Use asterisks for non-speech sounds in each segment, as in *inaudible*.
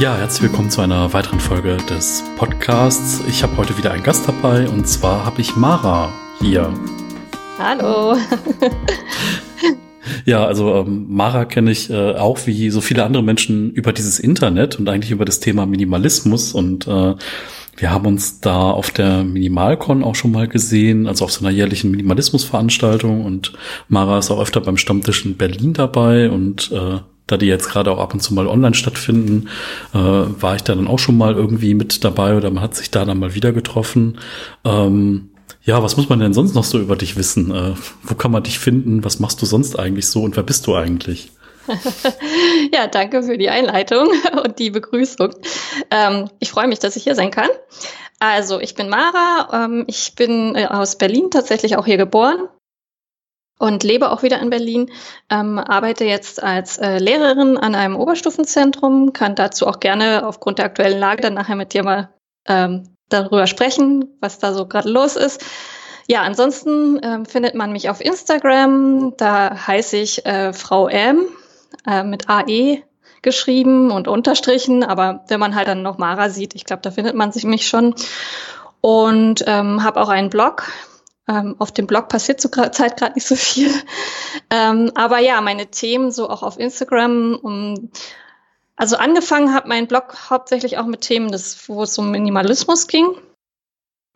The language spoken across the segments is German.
Ja, herzlich willkommen zu einer weiteren Folge des Podcasts. Ich habe heute wieder einen Gast dabei und zwar habe ich Mara hier. Hallo. *laughs* ja, also ähm, Mara kenne ich äh, auch wie so viele andere Menschen über dieses Internet und eigentlich über das Thema Minimalismus und äh, wir haben uns da auf der Minimalcon auch schon mal gesehen, also auf so einer jährlichen Minimalismusveranstaltung und Mara ist auch öfter beim Stammtisch in Berlin dabei und äh, da die jetzt gerade auch ab und zu mal online stattfinden, äh, war ich da dann auch schon mal irgendwie mit dabei oder man hat sich da dann mal wieder getroffen. Ähm, ja, was muss man denn sonst noch so über dich wissen? Äh, wo kann man dich finden? Was machst du sonst eigentlich so und wer bist du eigentlich? *laughs* ja, danke für die Einleitung *laughs* und die Begrüßung. Ähm, ich freue mich, dass ich hier sein kann. Also, ich bin Mara, ähm, ich bin äh, aus Berlin tatsächlich auch hier geboren, und lebe auch wieder in Berlin, ähm, arbeite jetzt als äh, Lehrerin an einem Oberstufenzentrum, kann dazu auch gerne aufgrund der aktuellen Lage dann nachher mit dir mal ähm, darüber sprechen, was da so gerade los ist. Ja, ansonsten ähm, findet man mich auf Instagram, da heiße ich äh, Frau M äh, mit AE geschrieben und Unterstrichen, aber wenn man halt dann noch Mara sieht, ich glaube, da findet man sich mich schon. Und ähm, habe auch einen Blog, ähm, auf dem Blog passiert zurzeit *laughs* gerade nicht so viel. Ähm, aber ja, meine Themen so auch auf Instagram. Um, also angefangen hat mein Blog hauptsächlich auch mit Themen, des, wo es um Minimalismus ging.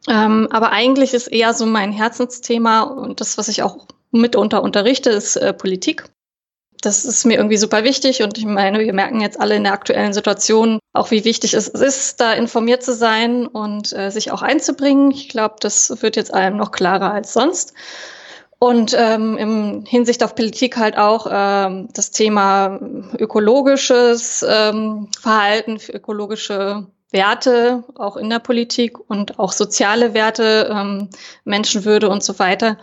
Ähm, aber eigentlich ist eher so mein Herzensthema und das, was ich auch mitunter unterrichte, ist äh, Politik das ist mir irgendwie super wichtig und ich meine, wir merken jetzt alle in der aktuellen Situation auch, wie wichtig es ist, da informiert zu sein und äh, sich auch einzubringen. Ich glaube, das wird jetzt allem noch klarer als sonst. Und ähm, im Hinsicht auf Politik halt auch ähm, das Thema ökologisches ähm, Verhalten, ökologische Werte, auch in der Politik und auch soziale Werte, ähm, Menschenwürde und so weiter,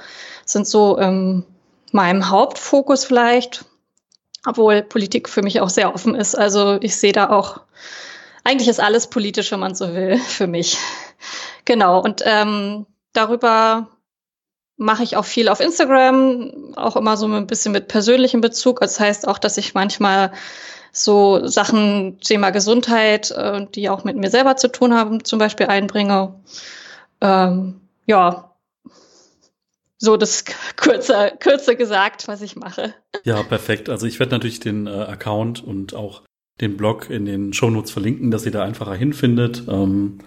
sind so ähm, meinem Hauptfokus vielleicht obwohl Politik für mich auch sehr offen ist. Also ich sehe da auch, eigentlich ist alles politisch, wenn man so will, *laughs* für mich. Genau, und ähm, darüber mache ich auch viel auf Instagram, auch immer so ein bisschen mit persönlichem Bezug. Das heißt auch, dass ich manchmal so Sachen, Thema Gesundheit, äh, die auch mit mir selber zu tun haben, zum Beispiel einbringe. Ähm, ja, so das kürzer, kürzer gesagt, was ich mache. Ja, perfekt. Also ich werde natürlich den äh, Account und auch den Blog in den Shownotes verlinken, dass ihr da einfacher hinfindet. Ähm,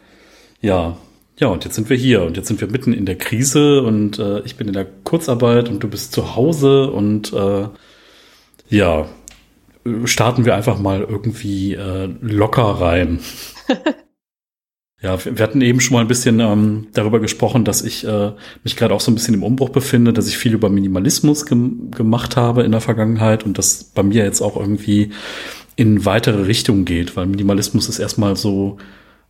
ja, ja, und jetzt sind wir hier und jetzt sind wir mitten in der Krise und äh, ich bin in der Kurzarbeit und du bist zu Hause und äh, ja, starten wir einfach mal irgendwie äh, locker rein. *laughs* Ja, wir hatten eben schon mal ein bisschen ähm, darüber gesprochen, dass ich äh, mich gerade auch so ein bisschen im Umbruch befinde, dass ich viel über Minimalismus gem gemacht habe in der Vergangenheit und das bei mir jetzt auch irgendwie in weitere Richtungen geht, weil Minimalismus ist erstmal so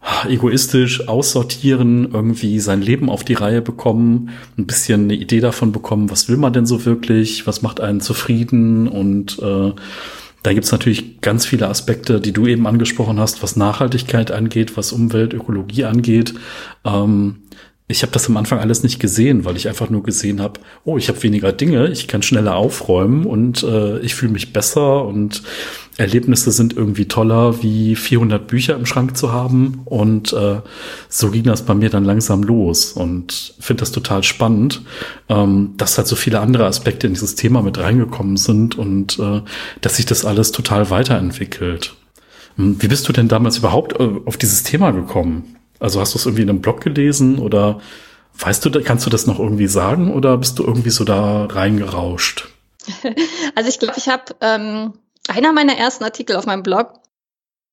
ah, egoistisch aussortieren, irgendwie sein Leben auf die Reihe bekommen, ein bisschen eine Idee davon bekommen, was will man denn so wirklich, was macht einen zufrieden und äh, da gibt's natürlich ganz viele Aspekte, die du eben angesprochen hast, was Nachhaltigkeit angeht, was Umwelt, Ökologie angeht. Ähm, ich habe das am Anfang alles nicht gesehen, weil ich einfach nur gesehen habe, oh, ich habe weniger Dinge, ich kann schneller aufräumen und äh, ich fühle mich besser und Erlebnisse sind irgendwie toller, wie 400 Bücher im Schrank zu haben. Und äh, so ging das bei mir dann langsam los und finde das total spannend, ähm, dass halt so viele andere Aspekte in dieses Thema mit reingekommen sind und äh, dass sich das alles total weiterentwickelt. Hm, wie bist du denn damals überhaupt äh, auf dieses Thema gekommen? Also hast du es irgendwie in einem Blog gelesen oder weißt du, kannst du das noch irgendwie sagen oder bist du irgendwie so da reingerauscht? *laughs* Also ich glaube, ich habe ähm, einer meiner ersten Artikel auf meinem Blog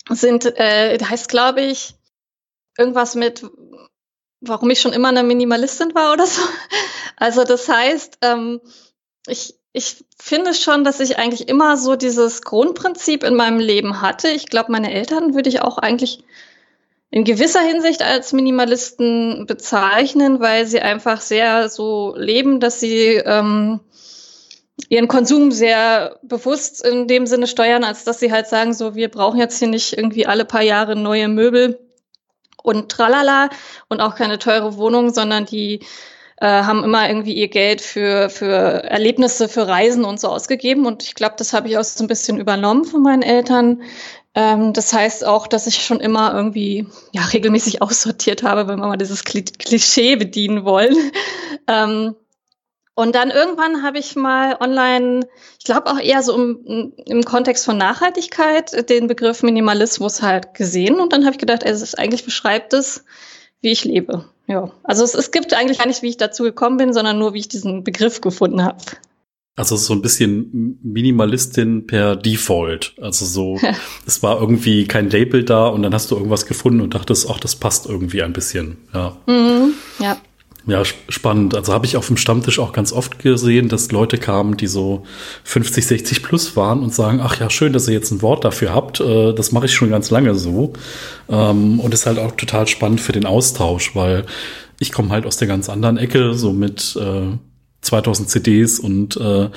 sind, äh, heißt glaube ich irgendwas mit, warum ich schon immer eine Minimalistin war oder so. *laughs* Also das heißt, ähm, ich ich finde schon, dass ich eigentlich immer so dieses Grundprinzip in meinem Leben hatte. Ich glaube, meine Eltern würde ich auch eigentlich in gewisser Hinsicht als Minimalisten bezeichnen, weil sie einfach sehr so leben, dass sie ähm, ihren Konsum sehr bewusst in dem Sinne steuern, als dass sie halt sagen, so wir brauchen jetzt hier nicht irgendwie alle paar Jahre neue Möbel und tralala und auch keine teure Wohnung, sondern die äh, haben immer irgendwie ihr Geld für, für Erlebnisse, für Reisen und so ausgegeben. Und ich glaube, das habe ich auch so ein bisschen übernommen von meinen Eltern. Ähm, das heißt auch, dass ich schon immer irgendwie ja, regelmäßig *laughs* aussortiert habe, wenn wir mal dieses Klischee bedienen wollen. *laughs* ähm, und dann irgendwann habe ich mal online, ich glaube auch eher so im, im Kontext von Nachhaltigkeit, den Begriff Minimalismus halt gesehen. Und dann habe ich gedacht, es ist eigentlich beschreibt es, wie ich lebe. Ja, also es, es gibt eigentlich gar nicht, wie ich dazu gekommen bin, sondern nur, wie ich diesen Begriff gefunden habe. Also so ein bisschen Minimalistin per Default. Also so, *laughs* es war irgendwie kein Label da und dann hast du irgendwas gefunden und dachtest, ach, das passt irgendwie ein bisschen. Ja. Mhm, ja. Ja, spannend. Also habe ich auf dem Stammtisch auch ganz oft gesehen, dass Leute kamen, die so 50, 60 plus waren und sagen, ach ja, schön, dass ihr jetzt ein Wort dafür habt. Äh, das mache ich schon ganz lange so. Ähm, und ist halt auch total spannend für den Austausch, weil ich komme halt aus der ganz anderen Ecke, so mit 2000 äh, CDs und äh,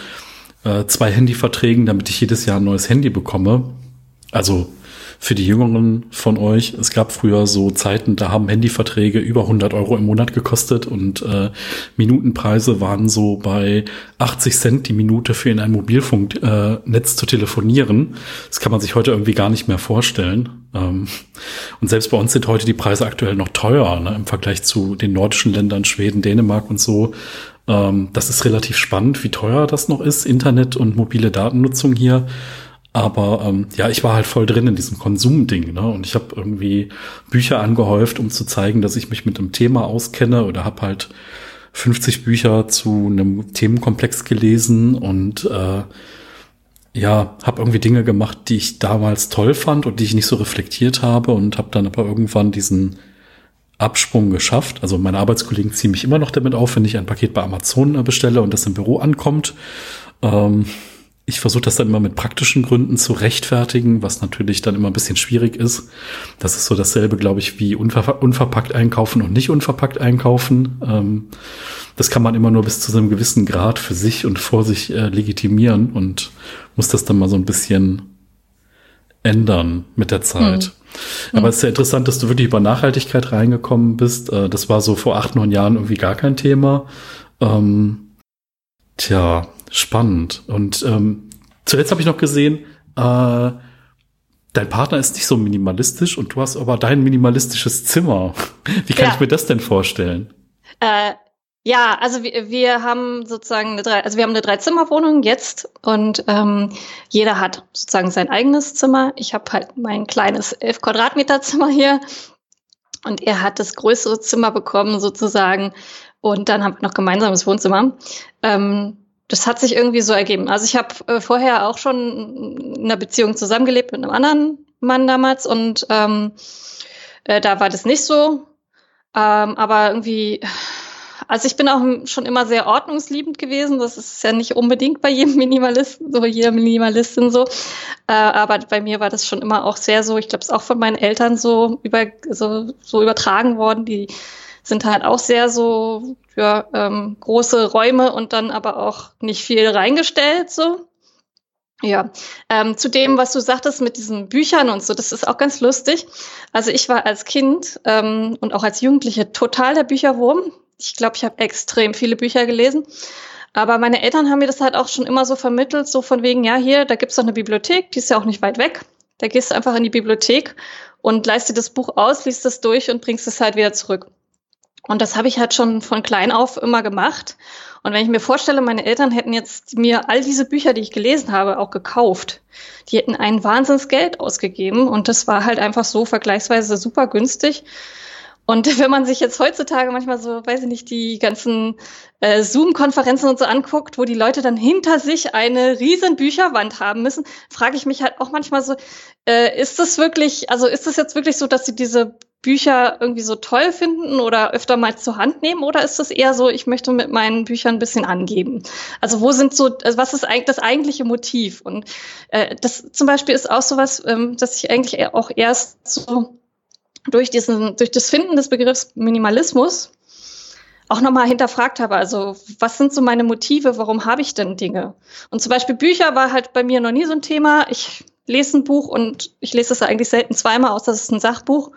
zwei Handyverträgen, damit ich jedes Jahr ein neues Handy bekomme. Also für die Jüngeren von euch, es gab früher so Zeiten, da haben Handyverträge über 100 Euro im Monat gekostet und äh, Minutenpreise waren so bei 80 Cent die Minute für in ein Mobilfunknetz äh, zu telefonieren. Das kann man sich heute irgendwie gar nicht mehr vorstellen. Ähm, und selbst bei uns sind heute die Preise aktuell noch teuer ne, im Vergleich zu den nordischen Ländern, Schweden, Dänemark und so. Ähm, das ist relativ spannend, wie teuer das noch ist, Internet und mobile Datennutzung hier. Aber ähm, ja, ich war halt voll drin in diesem Konsumding, ne? Und ich habe irgendwie Bücher angehäuft, um zu zeigen, dass ich mich mit einem Thema auskenne oder habe halt 50 Bücher zu einem Themenkomplex gelesen und äh, ja, habe irgendwie Dinge gemacht, die ich damals toll fand und die ich nicht so reflektiert habe und habe dann aber irgendwann diesen Absprung geschafft. Also meine Arbeitskollegen ziehen mich immer noch damit auf, wenn ich ein Paket bei Amazon bestelle und das im Büro ankommt. Ähm, ich versuche das dann immer mit praktischen Gründen zu rechtfertigen, was natürlich dann immer ein bisschen schwierig ist. Das ist so dasselbe, glaube ich, wie unver unverpackt einkaufen und nicht unverpackt einkaufen. Ähm, das kann man immer nur bis zu einem gewissen Grad für sich und vor sich äh, legitimieren und muss das dann mal so ein bisschen ändern mit der Zeit. Mhm. Aber es ist ja interessant, dass du wirklich über Nachhaltigkeit reingekommen bist. Äh, das war so vor acht, neun Jahren irgendwie gar kein Thema. Ähm, tja, Spannend. Und ähm, zuletzt habe ich noch gesehen, äh, dein Partner ist nicht so minimalistisch und du hast aber dein minimalistisches Zimmer. *laughs* Wie kann ja. ich mir das denn vorstellen? Äh, ja, also wir, wir haben sozusagen eine drei, also wir haben eine Dreizimmerwohnung jetzt und ähm, jeder hat sozusagen sein eigenes Zimmer. Ich habe halt mein kleines elf Quadratmeter Zimmer hier und er hat das größere Zimmer bekommen sozusagen und dann haben wir noch gemeinsames Wohnzimmer. Ähm, das hat sich irgendwie so ergeben. Also ich habe äh, vorher auch schon in einer Beziehung zusammengelebt mit einem anderen Mann damals und ähm, äh, da war das nicht so. Ähm, aber irgendwie, also ich bin auch schon immer sehr ordnungsliebend gewesen. Das ist ja nicht unbedingt bei jedem Minimalisten, so jeder Minimalistin so. Äh, aber bei mir war das schon immer auch sehr so. Ich glaube, es ist auch von meinen Eltern so über so, so übertragen worden. Die sind halt auch sehr so ja, ähm, große Räume und dann aber auch nicht viel reingestellt so. Ja, ähm, zu dem, was du sagtest mit diesen Büchern und so, das ist auch ganz lustig. Also ich war als Kind ähm, und auch als Jugendliche total der Bücherwurm. Ich glaube, ich habe extrem viele Bücher gelesen. Aber meine Eltern haben mir das halt auch schon immer so vermittelt, so von wegen, ja, hier, da gibt's doch eine Bibliothek, die ist ja auch nicht weit weg. Da gehst du einfach in die Bibliothek und leist dir das Buch aus, liest es durch und bringst es halt wieder zurück. Und das habe ich halt schon von klein auf immer gemacht. Und wenn ich mir vorstelle, meine Eltern hätten jetzt mir all diese Bücher, die ich gelesen habe, auch gekauft. Die hätten ein Wahnsinnsgeld ausgegeben und das war halt einfach so vergleichsweise super günstig. Und *laughs* wenn man sich jetzt heutzutage manchmal so, weiß ich nicht, die ganzen äh, Zoom-Konferenzen und so anguckt, wo die Leute dann hinter sich eine riesen Bücherwand haben müssen, frage ich mich halt auch manchmal so, äh, ist das wirklich, also ist das jetzt wirklich so, dass sie diese Bücher irgendwie so toll finden oder öfter mal zur Hand nehmen? Oder ist das eher so, ich möchte mit meinen Büchern ein bisschen angeben? Also wo sind so, also was ist eigentlich das eigentliche Motiv? Und äh, das zum Beispiel ist auch sowas, ähm, dass ich eigentlich auch erst so durch diesen, durch das Finden des Begriffs Minimalismus auch nochmal hinterfragt habe. Also, was sind so meine Motive? Warum habe ich denn Dinge? Und zum Beispiel Bücher war halt bei mir noch nie so ein Thema. Ich lese ein Buch und ich lese es eigentlich selten zweimal, außer es ist ein Sachbuch.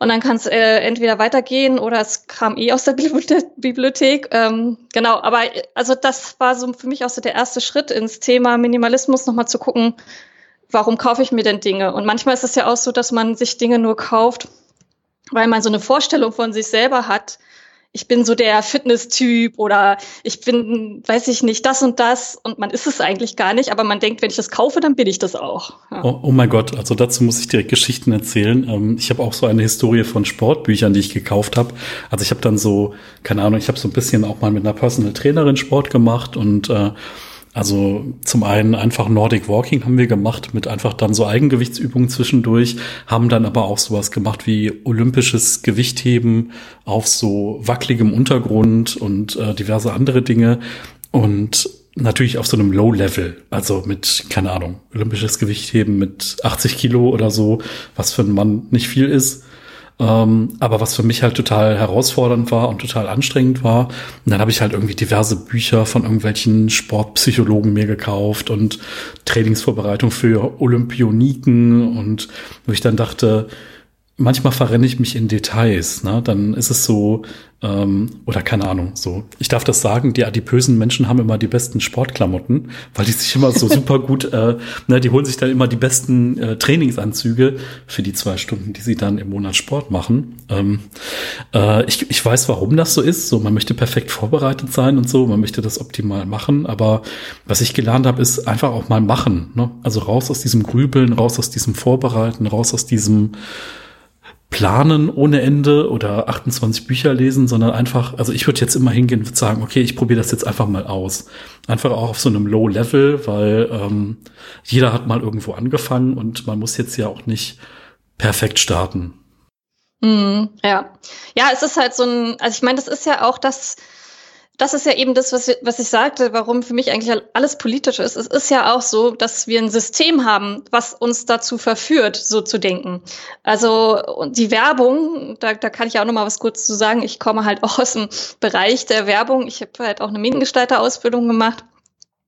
Und dann kann es äh, entweder weitergehen oder es kam eh aus der *laughs* Bibliothek. Ähm, genau, aber also das war so für mich auch so der erste Schritt ins Thema Minimalismus, nochmal zu gucken, warum kaufe ich mir denn Dinge? Und manchmal ist es ja auch so, dass man sich Dinge nur kauft, weil man so eine Vorstellung von sich selber hat, ich bin so der Fitness-Typ oder ich bin, weiß ich nicht, das und das und man ist es eigentlich gar nicht, aber man denkt, wenn ich das kaufe, dann bin ich das auch. Ja. Oh, oh, mein Gott, also dazu muss ich direkt Geschichten erzählen. Ähm, ich habe auch so eine Historie von Sportbüchern, die ich gekauft habe. Also ich habe dann so, keine Ahnung, ich habe so ein bisschen auch mal mit einer Personal Trainerin Sport gemacht und äh, also zum einen einfach Nordic Walking haben wir gemacht mit einfach dann so Eigengewichtsübungen zwischendurch, haben dann aber auch sowas gemacht wie olympisches Gewichtheben auf so wackeligem Untergrund und äh, diverse andere Dinge und natürlich auf so einem Low Level, also mit keine Ahnung olympisches Gewichtheben mit 80 Kilo oder so, was für einen Mann nicht viel ist. Ähm, aber was für mich halt total herausfordernd war und total anstrengend war. Und dann habe ich halt irgendwie diverse Bücher von irgendwelchen Sportpsychologen mir gekauft und Trainingsvorbereitung für Olympioniken und wo ich dann dachte, manchmal verrenne ich mich in Details. Ne? Dann ist es so, ähm, oder keine Ahnung, so. Ich darf das sagen, die adipösen Menschen haben immer die besten Sportklamotten, weil die sich immer so *laughs* super gut, äh, ne, die holen sich dann immer die besten äh, Trainingsanzüge für die zwei Stunden, die sie dann im Monat Sport machen. Ähm, äh, ich, ich weiß, warum das so ist. So, man möchte perfekt vorbereitet sein und so, man möchte das optimal machen. Aber was ich gelernt habe, ist einfach auch mal machen. Ne? Also raus aus diesem Grübeln, raus aus diesem Vorbereiten, raus aus diesem planen ohne Ende oder 28 Bücher lesen, sondern einfach, also ich würde jetzt immer hingehen und sagen, okay, ich probiere das jetzt einfach mal aus. Einfach auch auf so einem Low Level, weil ähm, jeder hat mal irgendwo angefangen und man muss jetzt ja auch nicht perfekt starten. Mm, ja. Ja, es ist halt so ein, also ich meine, das ist ja auch das, das ist ja eben das, was, was ich sagte, warum für mich eigentlich alles politisch ist. Es ist ja auch so, dass wir ein System haben, was uns dazu verführt, so zu denken. Also die Werbung, da, da kann ich auch noch mal was kurz zu sagen. Ich komme halt auch *laughs* aus dem Bereich der Werbung. Ich habe halt auch eine Mediengestalter-Ausbildung gemacht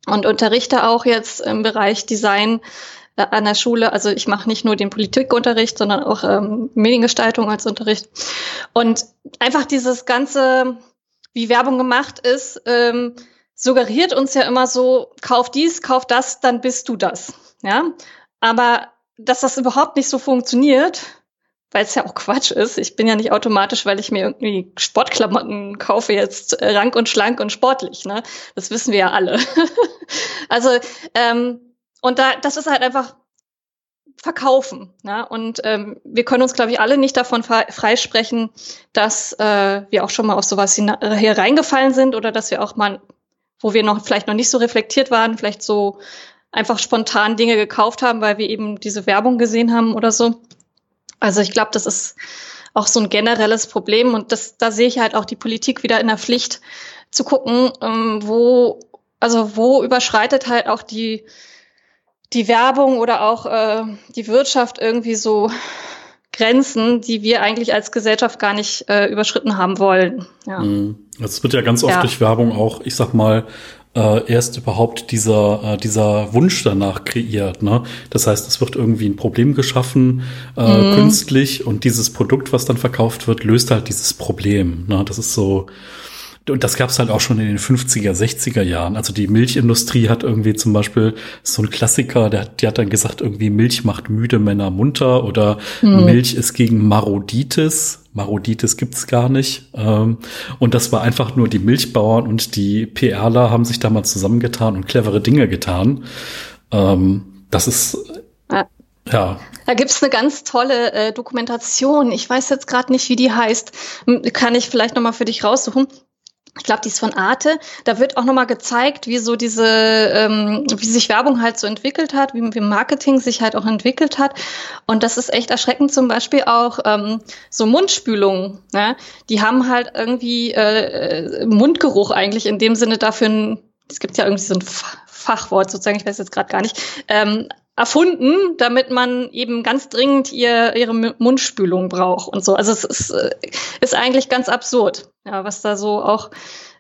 und unterrichte auch jetzt im Bereich Design äh, an der Schule. Also ich mache nicht nur den Politikunterricht, sondern auch ähm, Mediengestaltung als Unterricht. Und einfach dieses ganze wie Werbung gemacht ist, ähm, suggeriert uns ja immer so, kauf dies, kauf das, dann bist du das. Ja, aber dass das überhaupt nicht so funktioniert, weil es ja auch Quatsch ist. Ich bin ja nicht automatisch, weil ich mir irgendwie Sportklamotten kaufe, jetzt äh, rank und schlank und sportlich. Ne? Das wissen wir ja alle. *laughs* also ähm, und da, das ist halt einfach verkaufen. Ne? Und ähm, wir können uns, glaube ich, alle nicht davon freisprechen, dass äh, wir auch schon mal auf sowas hier reingefallen sind oder dass wir auch mal, wo wir noch vielleicht noch nicht so reflektiert waren, vielleicht so einfach spontan Dinge gekauft haben, weil wir eben diese Werbung gesehen haben oder so. Also ich glaube, das ist auch so ein generelles Problem und das, da sehe ich halt auch die Politik wieder in der Pflicht zu gucken, ähm, wo, also wo überschreitet halt auch die die Werbung oder auch äh, die Wirtschaft irgendwie so Grenzen, die wir eigentlich als Gesellschaft gar nicht äh, überschritten haben wollen. Ja. Mhm. Es wird ja ganz oft ja. durch Werbung auch, ich sag mal, äh, erst überhaupt dieser, äh, dieser Wunsch danach kreiert. Ne? Das heißt, es wird irgendwie ein Problem geschaffen, äh, mhm. künstlich, und dieses Produkt, was dann verkauft wird, löst halt dieses Problem. Ne? Das ist so, und das gab es halt auch schon in den 50er, 60er Jahren. Also die Milchindustrie hat irgendwie zum Beispiel so ein Klassiker, der, die hat dann gesagt, irgendwie Milch macht müde Männer munter oder mhm. Milch ist gegen Maroditis. Maroditis gibt's gar nicht. Ähm, und das war einfach nur die Milchbauern und die PRler haben sich da mal zusammengetan und clevere Dinge getan. Ähm, das ist ja. Da gibt's eine ganz tolle äh, Dokumentation. Ich weiß jetzt gerade nicht, wie die heißt. Kann ich vielleicht noch mal für dich raussuchen ich glaube, die ist von Arte. Da wird auch nochmal gezeigt, wie so diese, ähm, wie sich Werbung halt so entwickelt hat, wie, wie Marketing sich halt auch entwickelt hat. Und das ist echt erschreckend. Zum Beispiel auch ähm, so Mundspülungen. Ne? Die haben halt irgendwie äh, Mundgeruch eigentlich in dem Sinne dafür. Es gibt ja irgendwie so ein Fachwort sozusagen, ich weiß jetzt gerade gar nicht. Ähm, erfunden, damit man eben ganz dringend ihr, ihre Mundspülung braucht und so. Also es ist, äh, ist eigentlich ganz absurd, ja, was da so auch,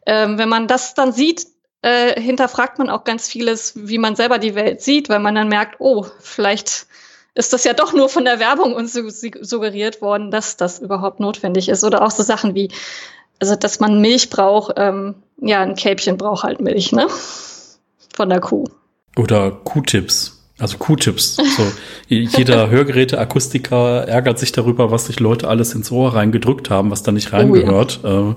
ähm, wenn man das dann sieht, äh, hinterfragt man auch ganz vieles, wie man selber die Welt sieht, weil man dann merkt, oh, vielleicht ist das ja doch nur von der Werbung uns suggeriert worden, dass das überhaupt notwendig ist. Oder auch so Sachen wie, also dass man Milch braucht, ähm, ja, ein Kälbchen braucht halt Milch, ne? Von der Kuh. Oder Q-Tips. Also Q-Tips. So, jeder *laughs* Hörgeräte-Akustiker ärgert sich darüber, was sich Leute alles ins Ohr reingedrückt haben, was da nicht reingehört. Oh, ja. Äh,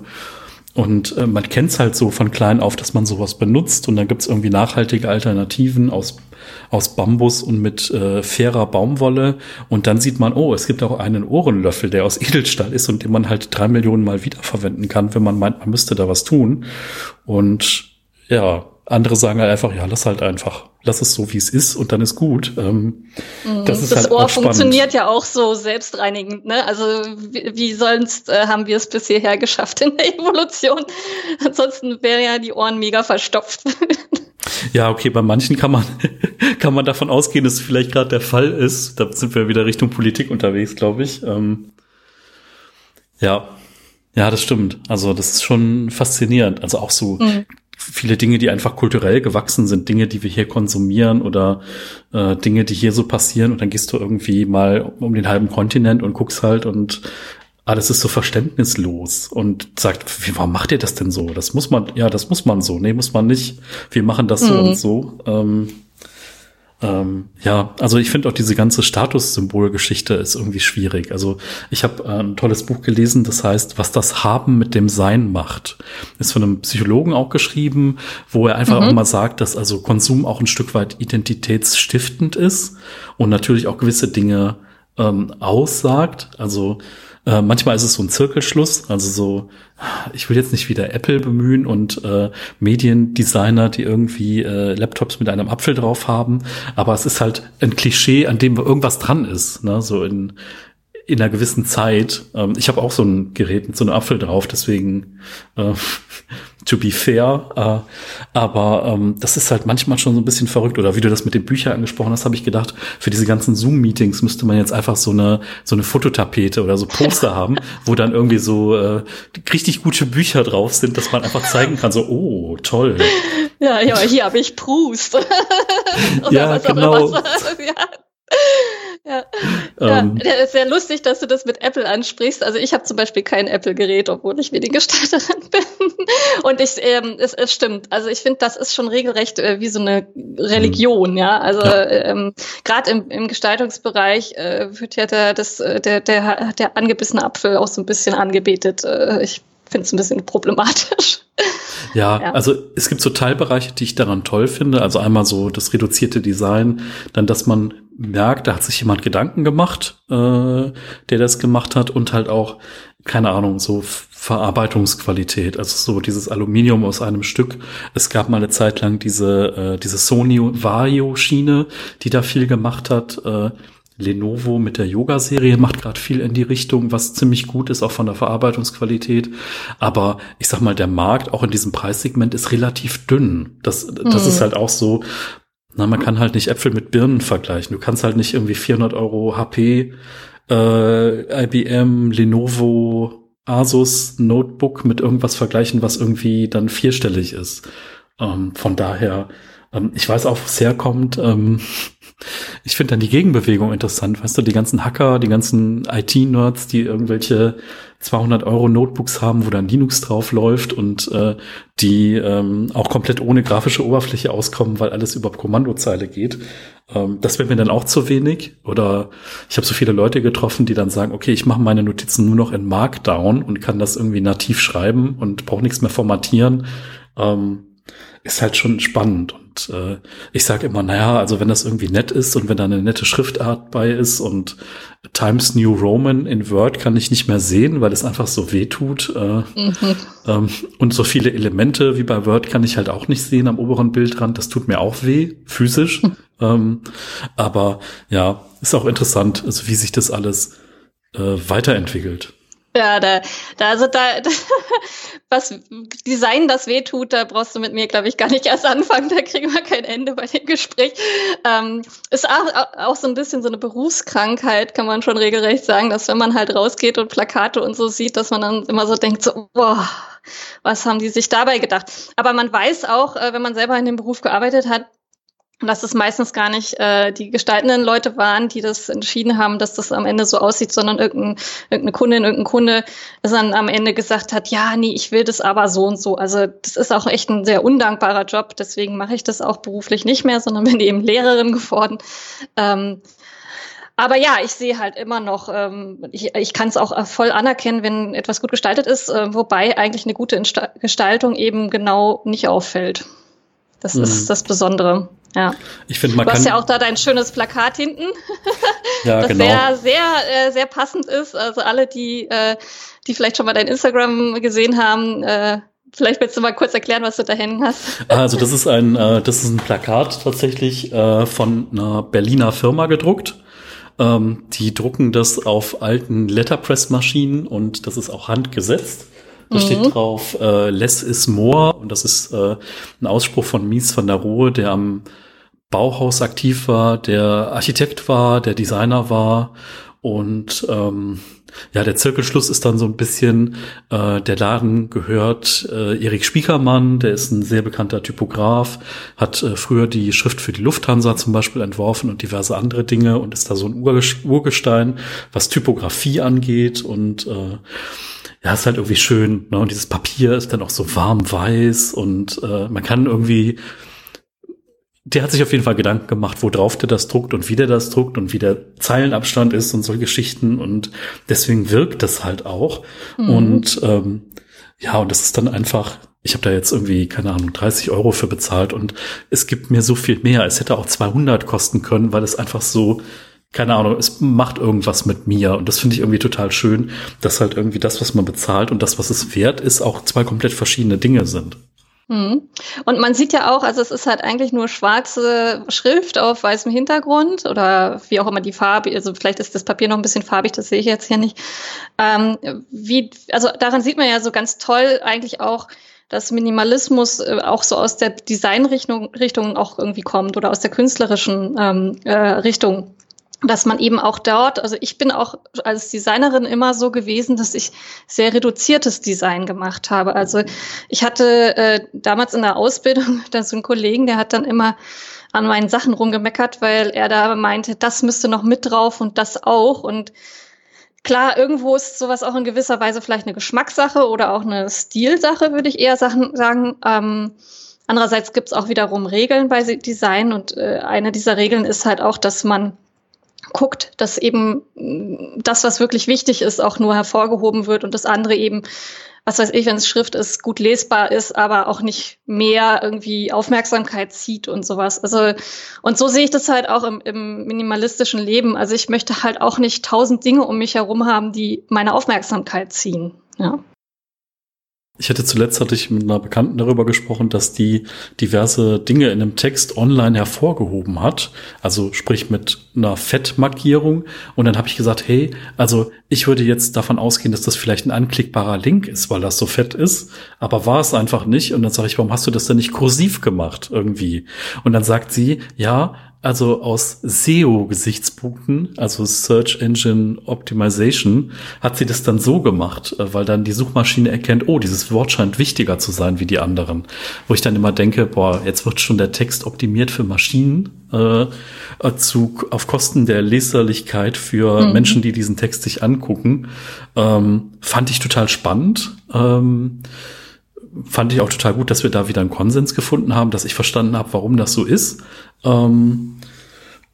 und äh, man kennt es halt so von klein auf, dass man sowas benutzt. Und dann gibt's irgendwie nachhaltige Alternativen aus, aus Bambus und mit äh, fairer Baumwolle. Und dann sieht man, oh, es gibt auch einen Ohrenlöffel, der aus Edelstahl ist und den man halt drei Millionen Mal wiederverwenden kann, wenn man meint, man müsste da was tun. Und ja, andere sagen halt einfach, ja, lass halt einfach. Lass es so, wie es ist und dann ist gut. Ähm, mhm. das, ist das halt Ohr funktioniert ja auch so selbstreinigend. Ne? Also wie, wie sonst äh, haben wir es bis hierher geschafft in der *laughs* Evolution? Ansonsten wären ja die Ohren mega verstopft. Ja, okay, bei manchen kann man, *laughs* kann man davon ausgehen, dass es vielleicht gerade der Fall ist. Da sind wir wieder Richtung Politik unterwegs, glaube ich. Ähm, ja, ja, das stimmt. Also das ist schon faszinierend. Also auch so mhm viele Dinge, die einfach kulturell gewachsen sind, Dinge, die wir hier konsumieren oder äh, Dinge, die hier so passieren und dann gehst du irgendwie mal um den halben Kontinent und guckst halt und alles ist so verständnislos und sagt, wie, warum macht ihr das denn so? Das muss man, ja, das muss man so. Nee, muss man nicht. Wir machen das mhm. so und so. Ähm, ähm, ja, also ich finde auch diese ganze Statussymbolgeschichte ist irgendwie schwierig. Also ich habe äh, ein tolles Buch gelesen, das heißt, was das Haben mit dem Sein macht. Ist von einem Psychologen auch geschrieben, wo er einfach mhm. auch mal sagt, dass also Konsum auch ein Stück weit identitätsstiftend ist und natürlich auch gewisse Dinge ähm, aussagt. Also äh, manchmal ist es so ein Zirkelschluss, also so, ich will jetzt nicht wieder Apple bemühen und äh, Mediendesigner, die irgendwie äh, Laptops mit einem Apfel drauf haben, aber es ist halt ein Klischee, an dem irgendwas dran ist, ne? so in in einer gewissen Zeit. Ähm, ich habe auch so ein Gerät mit so einem Apfel drauf, deswegen äh, *laughs* to be fair. Äh, aber ähm, das ist halt manchmal schon so ein bisschen verrückt. Oder wie du das mit den Büchern angesprochen hast, habe ich gedacht, für diese ganzen Zoom-Meetings müsste man jetzt einfach so eine so eine Fototapete oder so Poster *laughs* haben, wo dann irgendwie so äh, richtig gute Bücher drauf sind, dass man einfach zeigen kann, so, oh, toll. Ja, ja, hier habe ich Proust. *laughs* ja, genau. ja. *laughs* Ja, ähm, ja ist sehr lustig, dass du das mit Apple ansprichst. Also ich habe zum Beispiel kein Apple-Gerät, obwohl ich Mediengestalterin *laughs* bin. Und ich, ähm, es, es stimmt. Also ich finde, das ist schon regelrecht äh, wie so eine Religion, mhm. ja. Also ja. ähm, gerade im, im Gestaltungsbereich äh, wird ja der, das, äh, der, der, der angebissene Apfel auch so ein bisschen angebetet. Äh, ich finde es ein bisschen problematisch. Ja, ja, also es gibt so Teilbereiche, die ich daran toll finde. Also einmal so das reduzierte Design, dann, dass man merkt, da hat sich jemand Gedanken gemacht, äh, der das gemacht hat und halt auch, keine Ahnung, so Verarbeitungsqualität, also so dieses Aluminium aus einem Stück. Es gab mal eine Zeit lang diese, äh, diese Sony Vario-Schiene, die da viel gemacht hat. Äh, Lenovo mit der Yoga-Serie macht gerade viel in die Richtung, was ziemlich gut ist, auch von der Verarbeitungsqualität. Aber ich sag mal, der Markt auch in diesem Preissegment ist relativ dünn. Das, das mhm. ist halt auch so, na, man kann halt nicht Äpfel mit Birnen vergleichen. Du kannst halt nicht irgendwie 400 Euro HP, äh, IBM, Lenovo, Asus Notebook mit irgendwas vergleichen, was irgendwie dann vierstellig ist. Ähm, von daher, ähm, ich weiß auch, wo es herkommt. Ähm, ich finde dann die Gegenbewegung interessant. Weißt du, die ganzen Hacker, die ganzen IT-Nerds, die irgendwelche 200 Euro Notebooks haben, wo dann Linux drauf läuft und äh, die ähm, auch komplett ohne grafische Oberfläche auskommen, weil alles über Kommandozeile geht. Ähm, das wäre mir dann auch zu wenig. Oder ich habe so viele Leute getroffen, die dann sagen, okay, ich mache meine Notizen nur noch in Markdown und kann das irgendwie nativ schreiben und brauche nichts mehr formatieren. Ähm, ist halt schon spannend. Und äh, ich sage immer, naja, also wenn das irgendwie nett ist und wenn da eine nette Schriftart bei ist und Times New Roman in Word kann ich nicht mehr sehen, weil es einfach so weh tut. Äh, mhm. ähm, und so viele Elemente wie bei Word kann ich halt auch nicht sehen am oberen Bildrand. Das tut mir auch weh, physisch. Mhm. Ähm, aber ja, ist auch interessant, also wie sich das alles äh, weiterentwickelt. Ja, da, da, also da, da *laughs* was Design das wehtut, da brauchst du mit mir, glaube ich, gar nicht erst anfangen, da kriegen wir kein Ende bei dem Gespräch. Ähm, ist auch, auch so ein bisschen so eine Berufskrankheit, kann man schon regelrecht sagen, dass wenn man halt rausgeht und Plakate und so sieht, dass man dann immer so denkt, so, boah, was haben die sich dabei gedacht? Aber man weiß auch, äh, wenn man selber in dem Beruf gearbeitet hat, dass es meistens gar nicht äh, die gestaltenden Leute waren, die das entschieden haben, dass das am Ende so aussieht, sondern irgendein, irgendeine Kundin, irgendein Kunde, das dann am Ende gesagt hat, ja, nee, ich will das aber so und so. Also das ist auch echt ein sehr undankbarer Job, deswegen mache ich das auch beruflich nicht mehr, sondern *laughs* bin eben Lehrerin geworden. Ähm, aber ja, ich sehe halt immer noch, ähm, ich, ich kann es auch voll anerkennen, wenn etwas gut gestaltet ist, äh, wobei eigentlich eine gute Insta Gestaltung eben genau nicht auffällt. Das mhm. ist das Besondere. Ja. Ich finde, man du kann. hast ja auch da dein schönes Plakat hinten, *laughs* ja, das genau. sehr, sehr, äh, sehr passend ist. Also alle, die, äh, die vielleicht schon mal dein Instagram gesehen haben, äh, Vielleicht willst du mal kurz erklären, was du da hängen hast. Also das ist ein, äh, das ist ein Plakat tatsächlich äh, von einer Berliner Firma gedruckt. Ähm, die drucken das auf alten Letterpress-Maschinen und das ist auch handgesetzt. Da mhm. steht drauf, äh, less is more und das ist äh, ein Ausspruch von Mies van der Rohe, der am Bauhaus aktiv war, der Architekt war, der Designer war und ähm, ja, der Zirkelschluss ist dann so ein bisschen, äh, der Laden gehört äh, Erik Spiekermann, der ist ein sehr bekannter Typograf, hat äh, früher die Schrift für die Lufthansa zum Beispiel entworfen und diverse andere Dinge und ist da so ein Urgestein, was Typografie angeht und äh, ja, ist halt irgendwie schön. Ne? Und dieses Papier ist dann auch so warm weiß und äh, man kann irgendwie der hat sich auf jeden Fall Gedanken gemacht, wo drauf der das druckt und wie der das druckt und wie der Zeilenabstand ist und solche Geschichten und deswegen wirkt das halt auch. Mhm. Und ähm, ja, und das ist dann einfach, ich habe da jetzt irgendwie, keine Ahnung, 30 Euro für bezahlt und es gibt mir so viel mehr. Es hätte auch 200 kosten können, weil es einfach so, keine Ahnung, es macht irgendwas mit mir und das finde ich irgendwie total schön, dass halt irgendwie das, was man bezahlt und das, was es wert ist, auch zwei komplett verschiedene Dinge sind. Mhm. Und man sieht ja auch, also es ist halt eigentlich nur schwarze Schrift auf weißem Hintergrund oder wie auch immer die Farbe, also vielleicht ist das Papier noch ein bisschen farbig, das sehe ich jetzt hier nicht. Ähm, wie, also daran sieht man ja so ganz toll eigentlich auch, dass Minimalismus äh, auch so aus der Designrichtung Richtung auch irgendwie kommt oder aus der künstlerischen ähm, äh, Richtung dass man eben auch dort, also ich bin auch als Designerin immer so gewesen, dass ich sehr reduziertes Design gemacht habe. Also ich hatte äh, damals in der Ausbildung *laughs* da so einen Kollegen, der hat dann immer an meinen Sachen rumgemeckert, weil er da meinte, das müsste noch mit drauf und das auch. Und klar, irgendwo ist sowas auch in gewisser Weise vielleicht eine Geschmackssache oder auch eine Stilsache, würde ich eher sagen. Ähm, andererseits gibt es auch wiederum Regeln bei Design und äh, eine dieser Regeln ist halt auch, dass man guckt, dass eben das, was wirklich wichtig ist, auch nur hervorgehoben wird und das andere eben, was weiß ich, wenn es Schrift ist, gut lesbar ist, aber auch nicht mehr irgendwie Aufmerksamkeit zieht und sowas. Also, und so sehe ich das halt auch im, im minimalistischen Leben. Also ich möchte halt auch nicht tausend Dinge um mich herum haben, die meine Aufmerksamkeit ziehen. Ja. Ich hatte zuletzt hatte ich mit einer Bekannten darüber gesprochen, dass die diverse Dinge in einem Text online hervorgehoben hat, also sprich mit einer Fettmarkierung. Und dann habe ich gesagt, hey, also ich würde jetzt davon ausgehen, dass das vielleicht ein anklickbarer Link ist, weil das so fett ist, aber war es einfach nicht. Und dann sage ich, warum hast du das denn nicht kursiv gemacht irgendwie? Und dann sagt sie, ja, also aus SEO-Gesichtspunkten, also Search Engine Optimization, hat sie das dann so gemacht, äh, weil dann die Suchmaschine erkennt, oh, dieses Wort scheint wichtiger zu sein wie die anderen. Wo ich dann immer denke, boah, jetzt wird schon der Text optimiert für Maschinen äh, zu, auf Kosten der Leserlichkeit für mhm. Menschen, die diesen Text sich angucken. Ähm, fand ich total spannend. Ähm, fand ich auch total gut, dass wir da wieder einen Konsens gefunden haben, dass ich verstanden habe, warum das so ist. Ähm,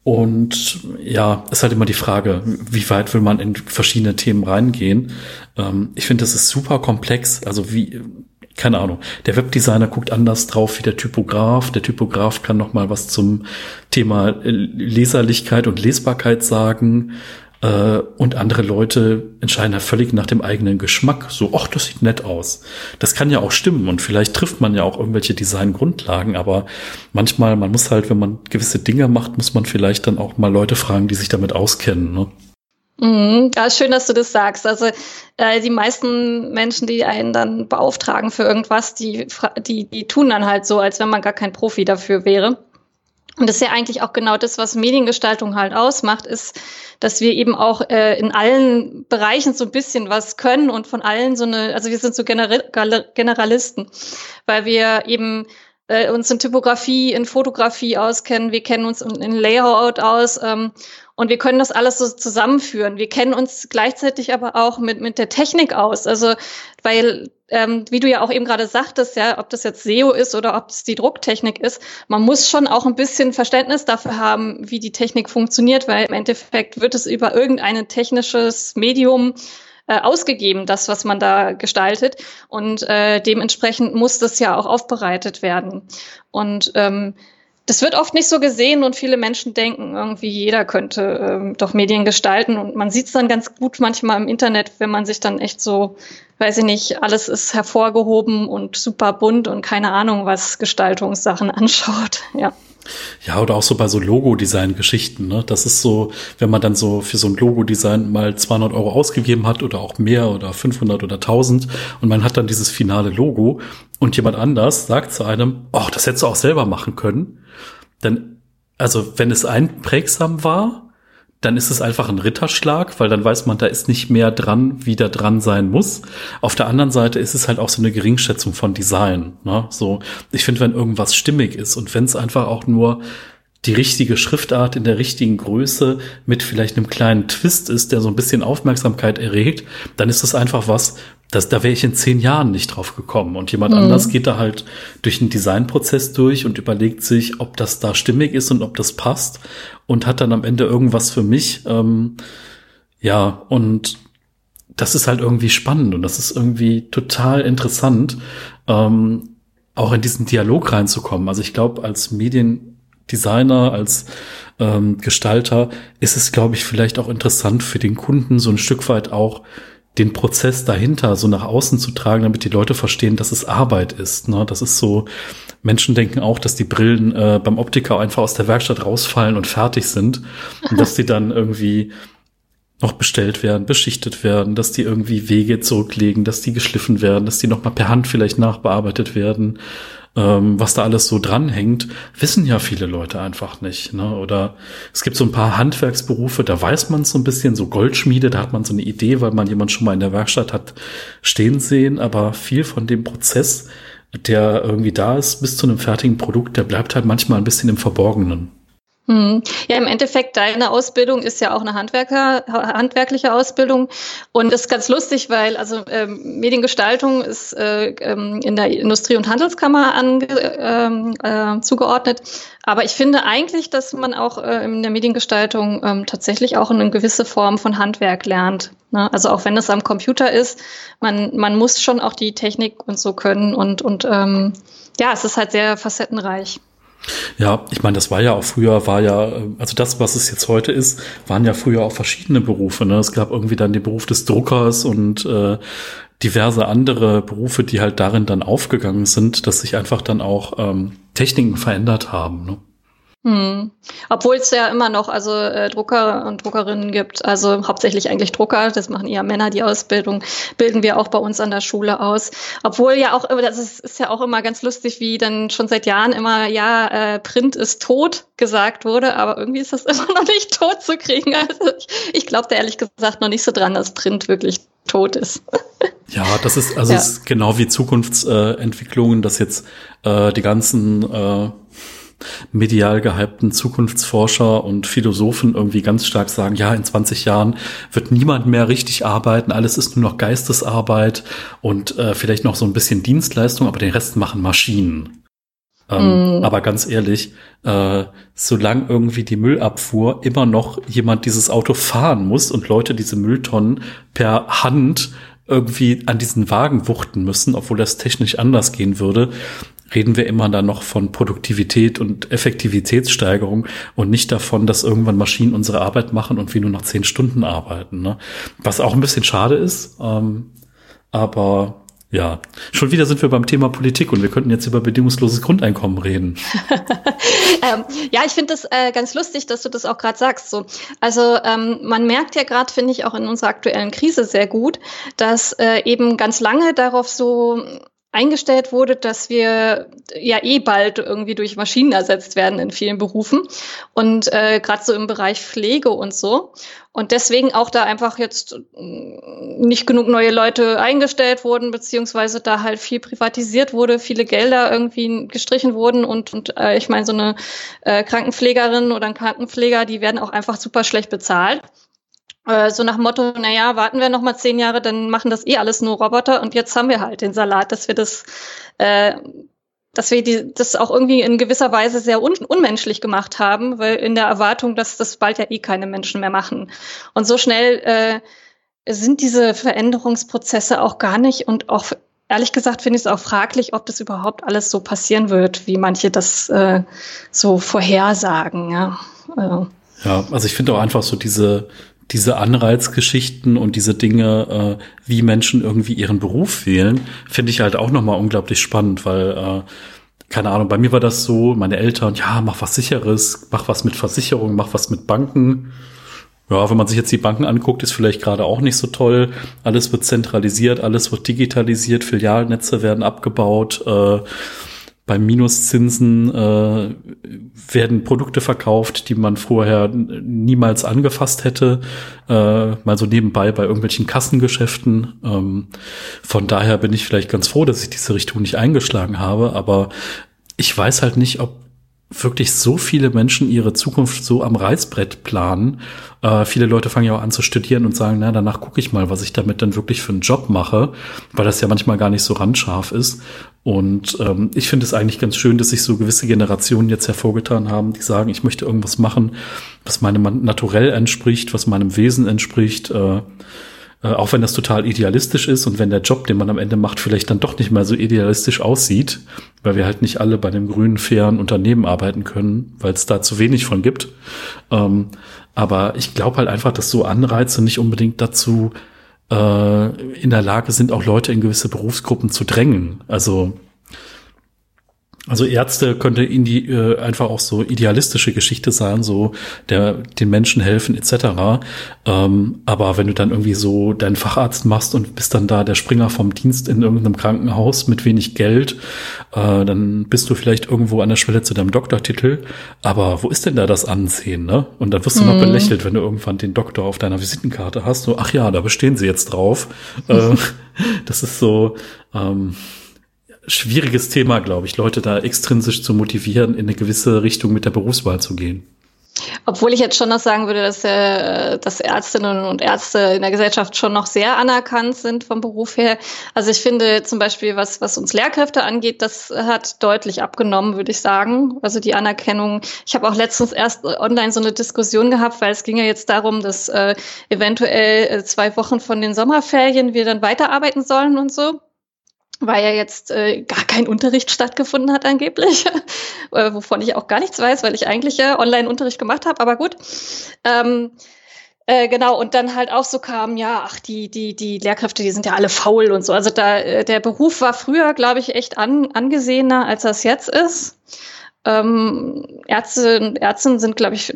und ja, ist halt immer die Frage, wie weit will man in verschiedene Themen reingehen. Ähm, ich finde, das ist super komplex. Also wie, keine Ahnung, der Webdesigner guckt anders drauf wie der Typograf. Der Typograf kann noch mal was zum Thema Leserlichkeit und Lesbarkeit sagen. Äh, und andere Leute entscheiden ja völlig nach dem eigenen Geschmack. So, ach, das sieht nett aus. Das kann ja auch stimmen und vielleicht trifft man ja auch irgendwelche Designgrundlagen, aber manchmal, man muss halt, wenn man gewisse Dinge macht, muss man vielleicht dann auch mal Leute fragen, die sich damit auskennen. Ne? Mhm, ja, schön, dass du das sagst. Also äh, die meisten Menschen, die einen dann beauftragen für irgendwas, die, die, die tun dann halt so, als wenn man gar kein Profi dafür wäre. Und das ist ja eigentlich auch genau das, was Mediengestaltung halt ausmacht, ist, dass wir eben auch äh, in allen Bereichen so ein bisschen was können und von allen so eine, also wir sind so Generalisten, weil wir eben äh, uns in Typografie, in Fotografie auskennen, wir kennen uns in Layout aus ähm, und wir können das alles so zusammenführen. Wir kennen uns gleichzeitig aber auch mit, mit der Technik aus. Also, weil, ähm, wie du ja auch eben gerade sagtest, ja, ob das jetzt SEO ist oder ob es die Drucktechnik ist, man muss schon auch ein bisschen Verständnis dafür haben, wie die Technik funktioniert, weil im Endeffekt wird es über irgendein technisches Medium äh, ausgegeben, das, was man da gestaltet. Und äh, dementsprechend muss das ja auch aufbereitet werden. Und ähm, das wird oft nicht so gesehen und viele Menschen denken, irgendwie jeder könnte ähm, doch Medien gestalten. Und man sieht es dann ganz gut manchmal im Internet, wenn man sich dann echt so, weiß ich nicht, alles ist hervorgehoben und super bunt und keine Ahnung, was Gestaltungssachen *laughs* anschaut. Ja. Ja, oder auch so bei so Logo-Design-Geschichten. Ne? Das ist so, wenn man dann so für so ein Logo-Design mal 200 Euro ausgegeben hat oder auch mehr oder 500 oder 1000 und man hat dann dieses finale Logo und jemand anders sagt zu einem, oh, das hättest du auch selber machen können. Dann, also wenn es einprägsam war, dann ist es einfach ein Ritterschlag, weil dann weiß man, da ist nicht mehr dran, wie da dran sein muss. Auf der anderen Seite ist es halt auch so eine Geringschätzung von Design. Ne? So, ich finde, wenn irgendwas stimmig ist und wenn es einfach auch nur die richtige Schriftart in der richtigen Größe mit vielleicht einem kleinen Twist ist, der so ein bisschen Aufmerksamkeit erregt, dann ist das einfach was, das, da wäre ich in zehn Jahren nicht drauf gekommen. Und jemand mhm. anders geht da halt durch einen Designprozess durch und überlegt sich, ob das da stimmig ist und ob das passt und hat dann am Ende irgendwas für mich. Ähm, ja, und das ist halt irgendwie spannend und das ist irgendwie total interessant, ähm, auch in diesen Dialog reinzukommen. Also ich glaube, als Medien Designer, als ähm, Gestalter ist es, glaube ich, vielleicht auch interessant für den Kunden so ein Stück weit auch den Prozess dahinter so nach außen zu tragen, damit die Leute verstehen, dass es Arbeit ist. Ne? Das ist so, Menschen denken auch, dass die Brillen äh, beim Optiker einfach aus der Werkstatt rausfallen und fertig sind und dass die dann irgendwie noch bestellt werden, beschichtet werden, dass die irgendwie Wege zurücklegen, dass die geschliffen werden, dass die noch mal per Hand vielleicht nachbearbeitet werden ähm, was da alles so dranhängt, wissen ja viele Leute einfach nicht. Ne? Oder es gibt so ein paar Handwerksberufe, da weiß man so ein bisschen, so Goldschmiede, da hat man so eine Idee, weil man jemand schon mal in der Werkstatt hat stehen sehen, aber viel von dem Prozess, der irgendwie da ist, bis zu einem fertigen Produkt, der bleibt halt manchmal ein bisschen im Verborgenen. Hm. Ja, im Endeffekt, deine Ausbildung ist ja auch eine Handwerker, handwerkliche Ausbildung. Und das ist ganz lustig, weil also ähm, Mediengestaltung ist äh, ähm, in der Industrie- und Handelskammer ange, ähm, äh, zugeordnet. Aber ich finde eigentlich, dass man auch äh, in der Mediengestaltung ähm, tatsächlich auch eine gewisse Form von Handwerk lernt. Ne? Also auch wenn es am Computer ist, man, man muss schon auch die Technik und so können. Und, und ähm, ja, es ist halt sehr facettenreich. Ja, ich meine, das war ja auch früher, war ja, also das, was es jetzt heute ist, waren ja früher auch verschiedene Berufe. Ne? Es gab irgendwie dann den Beruf des Druckers und äh, diverse andere Berufe, die halt darin dann aufgegangen sind, dass sich einfach dann auch ähm, Techniken verändert haben. Ne? Hm. Obwohl es ja immer noch also äh, Drucker und Druckerinnen gibt, also hauptsächlich eigentlich Drucker, das machen eher Männer die Ausbildung, bilden wir auch bei uns an der Schule aus. Obwohl ja auch, das ist, ist ja auch immer ganz lustig, wie dann schon seit Jahren immer, ja, äh, Print ist tot gesagt wurde, aber irgendwie ist das *laughs* immer noch nicht tot zu kriegen. Also ich, ich glaube da ehrlich gesagt noch nicht so dran, dass Print wirklich tot ist. *laughs* Ja, das ist also ja. ist genau wie Zukunftsentwicklungen, äh, dass jetzt äh, die ganzen äh, medial gehypten Zukunftsforscher und Philosophen irgendwie ganz stark sagen, ja, in 20 Jahren wird niemand mehr richtig arbeiten, alles ist nur noch Geistesarbeit und äh, vielleicht noch so ein bisschen Dienstleistung, aber den Rest machen Maschinen. Ähm, mm. Aber ganz ehrlich, äh, solange irgendwie die Müllabfuhr immer noch jemand dieses Auto fahren muss und Leute diese Mülltonnen per Hand irgendwie an diesen Wagen wuchten müssen, obwohl das technisch anders gehen würde, reden wir immer dann noch von Produktivität und Effektivitätssteigerung und nicht davon, dass irgendwann Maschinen unsere Arbeit machen und wir nur noch zehn Stunden arbeiten. Ne? Was auch ein bisschen schade ist, ähm, aber ja, schon wieder sind wir beim Thema Politik und wir könnten jetzt über bedingungsloses Grundeinkommen reden. *laughs* ähm, ja, ich finde das äh, ganz lustig, dass du das auch gerade sagst. So. Also ähm, man merkt ja gerade, finde ich, auch in unserer aktuellen Krise sehr gut, dass äh, eben ganz lange darauf so eingestellt wurde, dass wir ja eh bald irgendwie durch Maschinen ersetzt werden in vielen Berufen und äh, gerade so im Bereich Pflege und so. Und deswegen auch da einfach jetzt mm, nicht genug neue Leute eingestellt wurden, beziehungsweise da halt viel privatisiert wurde, viele Gelder irgendwie gestrichen wurden und, und äh, ich meine, so eine äh, Krankenpflegerin oder ein Krankenpfleger, die werden auch einfach super schlecht bezahlt. Äh, so nach Motto, naja, warten wir noch mal zehn Jahre, dann machen das eh alles nur Roboter und jetzt haben wir halt den Salat, dass wir das, äh, dass wir die, das auch irgendwie in gewisser Weise sehr un unmenschlich gemacht haben, weil in der Erwartung, dass das bald ja eh keine Menschen mehr machen. Und so schnell äh, sind diese Veränderungsprozesse auch gar nicht und auch ehrlich gesagt finde ich es auch fraglich, ob das überhaupt alles so passieren wird, wie manche das äh, so vorhersagen. Ja, äh. ja also ich finde auch einfach so diese diese Anreizgeschichten und diese Dinge, äh, wie Menschen irgendwie ihren Beruf wählen, finde ich halt auch nochmal unglaublich spannend, weil, äh, keine Ahnung, bei mir war das so, meine Eltern, ja, mach was sicheres, mach was mit Versicherungen, mach was mit Banken. Ja, wenn man sich jetzt die Banken anguckt, ist vielleicht gerade auch nicht so toll. Alles wird zentralisiert, alles wird digitalisiert, Filialnetze werden abgebaut. Äh, bei Minuszinsen äh, werden Produkte verkauft, die man vorher niemals angefasst hätte, äh, mal so nebenbei bei irgendwelchen Kassengeschäften. Ähm, von daher bin ich vielleicht ganz froh, dass ich diese Richtung nicht eingeschlagen habe, aber ich weiß halt nicht, ob wirklich so viele Menschen ihre Zukunft so am Reißbrett planen. Äh, viele Leute fangen ja auch an zu studieren und sagen, na, danach gucke ich mal, was ich damit dann wirklich für einen Job mache, weil das ja manchmal gar nicht so randscharf ist. Und ähm, ich finde es eigentlich ganz schön, dass sich so gewisse Generationen jetzt hervorgetan haben, die sagen, ich möchte irgendwas machen, was meinem Naturell entspricht, was meinem Wesen entspricht. Äh, äh, auch wenn das total idealistisch ist und wenn der Job, den man am Ende macht, vielleicht dann doch nicht mal so idealistisch aussieht, weil wir halt nicht alle bei dem grünen, fairen Unternehmen arbeiten können, weil es da zu wenig von gibt. Ähm, aber ich glaube halt einfach, dass so Anreize nicht unbedingt dazu äh, in der Lage sind, auch Leute in gewisse Berufsgruppen zu drängen. Also also Ärzte könnte in die äh, einfach auch so idealistische Geschichte sein, so der den Menschen helfen etc. Ähm, aber wenn du dann irgendwie so deinen Facharzt machst und bist dann da der Springer vom Dienst in irgendeinem Krankenhaus mit wenig Geld, äh, dann bist du vielleicht irgendwo an der Schwelle zu deinem Doktortitel. Aber wo ist denn da das Ansehen? Ne? Und dann wirst du mhm. noch belächelt, wenn du irgendwann den Doktor auf deiner Visitenkarte hast. So, ach ja, da bestehen sie jetzt drauf. äh, *laughs* das ist so. Ähm, schwieriges Thema, glaube ich, Leute da extrinsisch zu motivieren, in eine gewisse Richtung mit der Berufswahl zu gehen. Obwohl ich jetzt schon noch sagen würde, dass, äh, dass Ärztinnen und Ärzte in der Gesellschaft schon noch sehr anerkannt sind vom Beruf her. Also ich finde zum Beispiel, was, was uns Lehrkräfte angeht, das hat deutlich abgenommen, würde ich sagen. Also die Anerkennung. Ich habe auch letztens erst online so eine Diskussion gehabt, weil es ging ja jetzt darum, dass äh, eventuell äh, zwei Wochen von den Sommerferien wir dann weiterarbeiten sollen und so weil ja jetzt äh, gar kein Unterricht stattgefunden hat angeblich, *laughs* äh, wovon ich auch gar nichts weiß, weil ich eigentlich ja Online-Unterricht gemacht habe, aber gut. Ähm, äh, genau, und dann halt auch so kam, ja, ach, die, die, die Lehrkräfte, die sind ja alle faul und so. Also da, äh, der Beruf war früher, glaube ich, echt an, angesehener, als das jetzt ist. Ähm, Ärzte und Ärztinnen sind, glaube ich,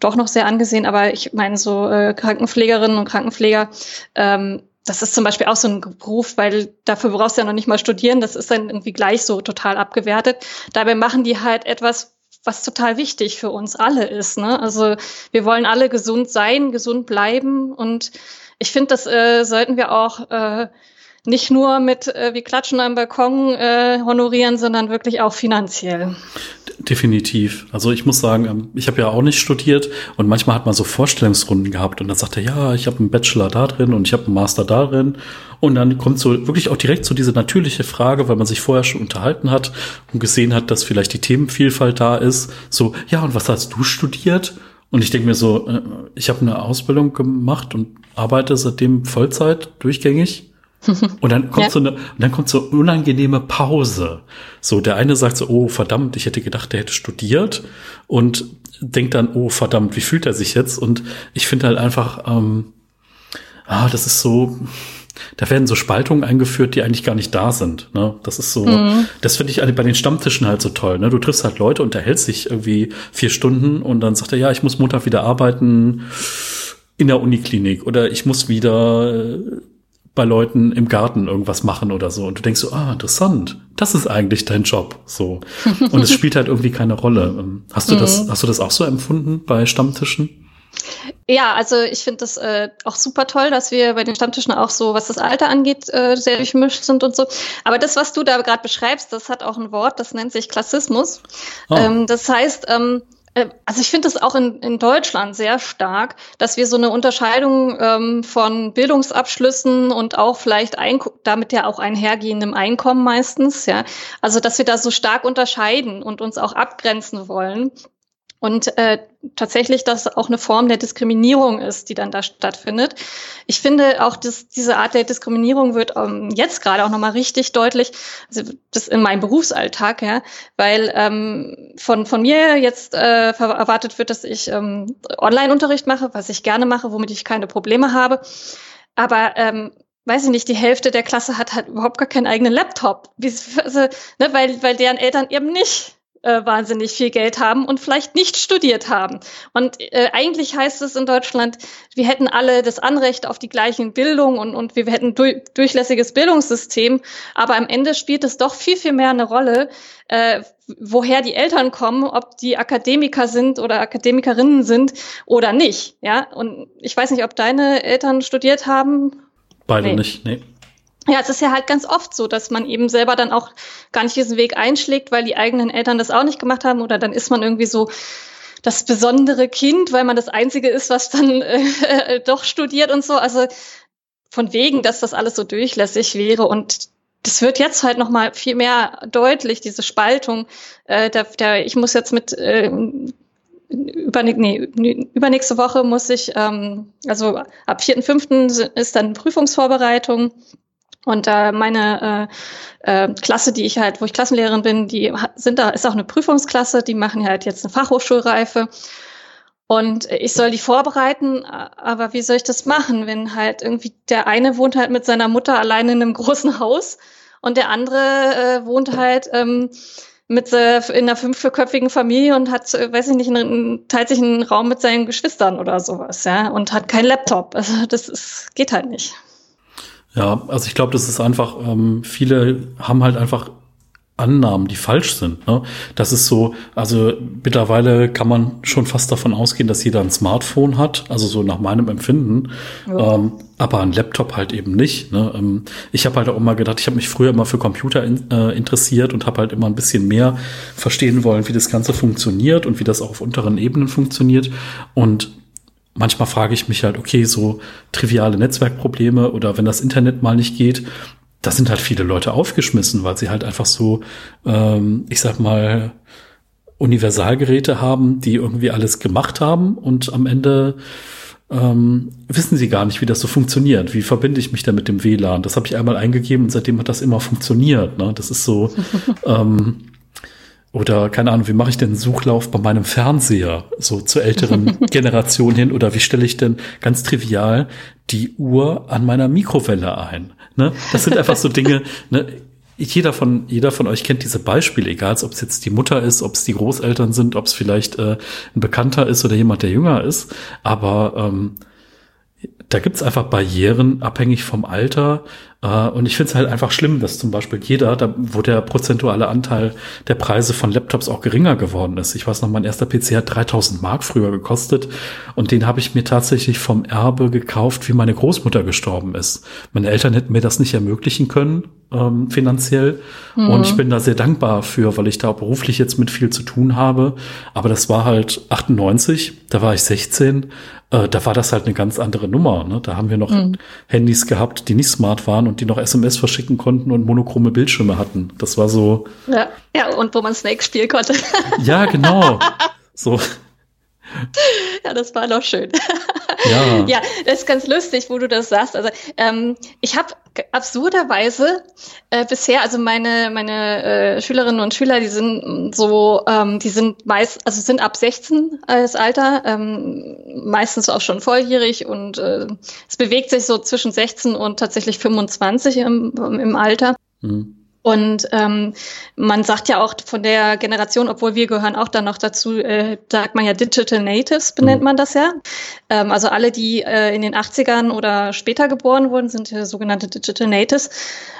doch noch sehr angesehen, aber ich meine, so äh, Krankenpflegerinnen und Krankenpfleger ähm, das ist zum Beispiel auch so ein Beruf, weil dafür brauchst du ja noch nicht mal studieren. Das ist dann irgendwie gleich so total abgewertet. Dabei machen die halt etwas, was total wichtig für uns alle ist. Ne? Also wir wollen alle gesund sein, gesund bleiben. Und ich finde, das äh, sollten wir auch äh, nicht nur mit äh, wie Klatschen am Balkon äh, honorieren, sondern wirklich auch finanziell. Definitiv. Also ich muss sagen, ähm, ich habe ja auch nicht studiert und manchmal hat man so Vorstellungsrunden gehabt und dann sagt er, ja, ich habe einen Bachelor da drin und ich habe einen Master da drin. Und dann kommt so wirklich auch direkt so diese natürliche Frage, weil man sich vorher schon unterhalten hat und gesehen hat, dass vielleicht die Themenvielfalt da ist. So, ja, und was hast du studiert? Und ich denke mir so, äh, ich habe eine Ausbildung gemacht und arbeite seitdem Vollzeit durchgängig. Und dann kommt ja. so eine, und dann kommt so unangenehme Pause. So, der eine sagt so, oh verdammt, ich hätte gedacht, der hätte studiert und denkt dann, oh verdammt, wie fühlt er sich jetzt? Und ich finde halt einfach, ähm, ah, das ist so, da werden so Spaltungen eingeführt, die eigentlich gar nicht da sind. Ne? Das ist so, mhm. das finde ich bei den Stammtischen halt so toll. Ne? Du triffst halt Leute, unterhältst dich irgendwie vier Stunden und dann sagt er, ja, ich muss Montag wieder arbeiten in der Uniklinik oder ich muss wieder bei Leuten im Garten irgendwas machen oder so. Und du denkst so, ah, interessant, das ist eigentlich dein Job. So. Und es spielt halt irgendwie keine Rolle. Ähm, hast du *laughs* das, mhm. hast du das auch so empfunden bei Stammtischen? Ja, also ich finde das äh, auch super toll, dass wir bei den Stammtischen auch so, was das Alter angeht, äh, sehr durchmischt sind und so. Aber das, was du da gerade beschreibst, das hat auch ein Wort, das nennt sich Klassismus. Oh. Ähm, das heißt, ähm, äh, also ich finde es auch in, in Deutschland sehr stark, dass wir so eine Unterscheidung ähm, von Bildungsabschlüssen und auch vielleicht ein, damit ja auch einhergehendem Einkommen meistens, ja. Also dass wir da so stark unterscheiden und uns auch abgrenzen wollen. Und äh, tatsächlich das auch eine Form der Diskriminierung ist, die dann da stattfindet. Ich finde auch, dass diese Art der Diskriminierung wird ähm, jetzt gerade auch nochmal richtig deutlich, also das in meinem Berufsalltag, ja, weil ähm, von, von mir jetzt äh, erwartet wird, dass ich ähm, Online-Unterricht mache, was ich gerne mache, womit ich keine Probleme habe. Aber ähm, weiß ich nicht, die Hälfte der Klasse hat halt überhaupt gar keinen eigenen Laptop, also, ne, weil, weil deren Eltern eben nicht äh, wahnsinnig viel Geld haben und vielleicht nicht studiert haben. Und äh, eigentlich heißt es in Deutschland, wir hätten alle das Anrecht auf die gleichen Bildung und, und wir hätten du durchlässiges Bildungssystem. Aber am Ende spielt es doch viel, viel mehr eine Rolle, äh, woher die Eltern kommen, ob die Akademiker sind oder Akademikerinnen sind oder nicht. Ja, und ich weiß nicht, ob deine Eltern studiert haben. Beide nee. nicht, nee. Ja, es ist ja halt ganz oft so, dass man eben selber dann auch gar nicht diesen Weg einschlägt, weil die eigenen Eltern das auch nicht gemacht haben oder dann ist man irgendwie so das besondere Kind, weil man das Einzige ist, was dann *laughs* äh, doch studiert und so. Also von wegen, dass das alles so durchlässig wäre und das wird jetzt halt noch mal viel mehr deutlich, diese Spaltung. Äh, der, der, ich muss jetzt mit äh, übernächste Woche muss ich, ähm, also ab 4.5. ist dann Prüfungsvorbereitung und äh, meine äh, äh, Klasse, die ich halt, wo ich Klassenlehrerin bin, die sind da, ist auch eine Prüfungsklasse, die machen halt jetzt eine Fachhochschulreife. Und ich soll die vorbereiten, aber wie soll ich das machen, wenn halt irgendwie der eine wohnt halt mit seiner Mutter allein in einem großen Haus und der andere äh, wohnt halt ähm, mit äh, in einer fünfköpfigen Familie und hat, äh, weiß ich nicht, einen, teilt sich einen Raum mit seinen Geschwistern oder sowas, ja, und hat keinen Laptop. Also das ist, geht halt nicht. Ja, also ich glaube, das ist einfach, ähm, viele haben halt einfach Annahmen, die falsch sind. Ne? Das ist so, also mittlerweile kann man schon fast davon ausgehen, dass jeder ein Smartphone hat, also so nach meinem Empfinden, ja. ähm, aber ein Laptop halt eben nicht. Ne? Ähm, ich habe halt auch immer gedacht, ich habe mich früher immer für Computer in, äh, interessiert und habe halt immer ein bisschen mehr verstehen wollen, wie das Ganze funktioniert und wie das auch auf unteren Ebenen funktioniert. Und manchmal frage ich mich halt, okay, so triviale Netzwerkprobleme oder wenn das Internet mal nicht geht, da sind halt viele Leute aufgeschmissen, weil sie halt einfach so, ähm, ich sag mal, Universalgeräte haben, die irgendwie alles gemacht haben und am Ende ähm, wissen sie gar nicht, wie das so funktioniert. Wie verbinde ich mich da mit dem WLAN? Das habe ich einmal eingegeben und seitdem hat das immer funktioniert. Ne? Das ist so, *laughs* ähm, oder keine Ahnung, wie mache ich denn einen Suchlauf bei meinem Fernseher, so zur älteren *laughs* Generation hin? Oder wie stelle ich denn ganz trivial die Uhr an meiner Mikrowelle ein? Ne? Das sind einfach so Dinge, *laughs* ne? Jeder von, jeder von euch kennt diese Beispiele, egal ob es jetzt die Mutter ist, ob es die Großeltern sind, ob es vielleicht äh, ein Bekannter ist oder jemand, der jünger ist. Aber ähm, da gibt's einfach Barrieren abhängig vom Alter. Äh, und ich finde es halt einfach schlimm, dass zum Beispiel jeder, da, wo der prozentuale Anteil der Preise von Laptops auch geringer geworden ist. Ich weiß noch, mein erster PC hat 3000 Mark früher gekostet und den habe ich mir tatsächlich vom Erbe gekauft, wie meine Großmutter gestorben ist. Meine Eltern hätten mir das nicht ermöglichen können ähm, finanziell mhm. und ich bin da sehr dankbar für, weil ich da beruflich jetzt mit viel zu tun habe. Aber das war halt 98, da war ich 16 äh, da war das halt eine ganz andere Nummer. Ne? Da haben wir noch mhm. Handys gehabt, die nicht smart waren und die noch SMS verschicken konnten und monochrome Bildschirme hatten. Das war so. Ja, ja und wo man Snake spielen konnte. ja, genau. *laughs* So. Ja, das war doch schön. Ja. *laughs* ja, das ist ganz lustig, wo du das sagst. Also ähm, ich habe absurderweise äh, bisher, also meine meine äh, Schülerinnen und Schüler, die sind so, ähm, die sind meist, also sind ab 16 als Alter, ähm, meistens auch schon volljährig und äh, es bewegt sich so zwischen 16 und tatsächlich 25 im, im Alter. Mhm. Und ähm, man sagt ja auch von der Generation, obwohl wir gehören auch dann noch dazu, äh, sagt man ja Digital Natives, benennt mhm. man das ja. Ähm, also alle, die äh, in den 80ern oder später geboren wurden, sind ja sogenannte Digital Natives.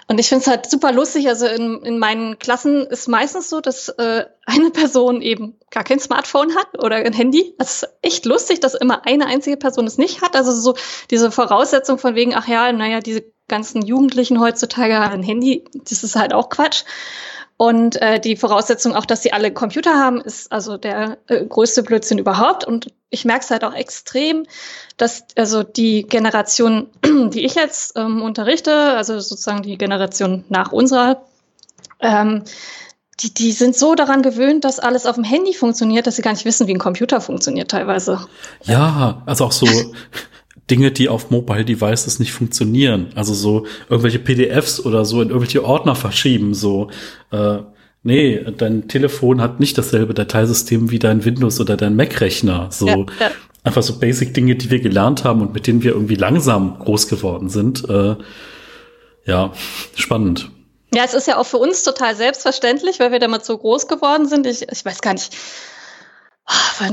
Und ich finde es halt super lustig. Also in, in meinen Klassen ist meistens so, dass äh, eine Person eben gar kein Smartphone hat oder ein Handy. Das ist echt lustig, dass immer eine einzige Person es nicht hat. Also so diese Voraussetzung von wegen, ach ja, naja, diese ganzen Jugendlichen heutzutage haben ein Handy, das ist halt auch Quatsch. Und äh, die Voraussetzung auch, dass sie alle Computer haben, ist also der äh, größte Blödsinn überhaupt. Und ich merke es halt auch extrem, dass also die Generation, *clears throat* die ich jetzt ähm, unterrichte, also sozusagen die Generation nach unserer, ähm, die, die sind so daran gewöhnt, dass alles auf dem Handy funktioniert, dass sie gar nicht wissen, wie ein Computer funktioniert teilweise. Ja, also auch so *laughs* Dinge, die auf Mobile Devices nicht funktionieren. Also so irgendwelche PDFs oder so in irgendwelche Ordner verschieben. So, äh, nee, dein Telefon hat nicht dasselbe Dateisystem wie dein Windows oder dein Mac-Rechner. So ja, ja. Einfach so Basic-Dinge, die wir gelernt haben und mit denen wir irgendwie langsam groß geworden sind. Äh, ja, spannend. Ja, es ist ja auch für uns total selbstverständlich, weil wir damit so groß geworden sind. Ich, ich weiß gar nicht,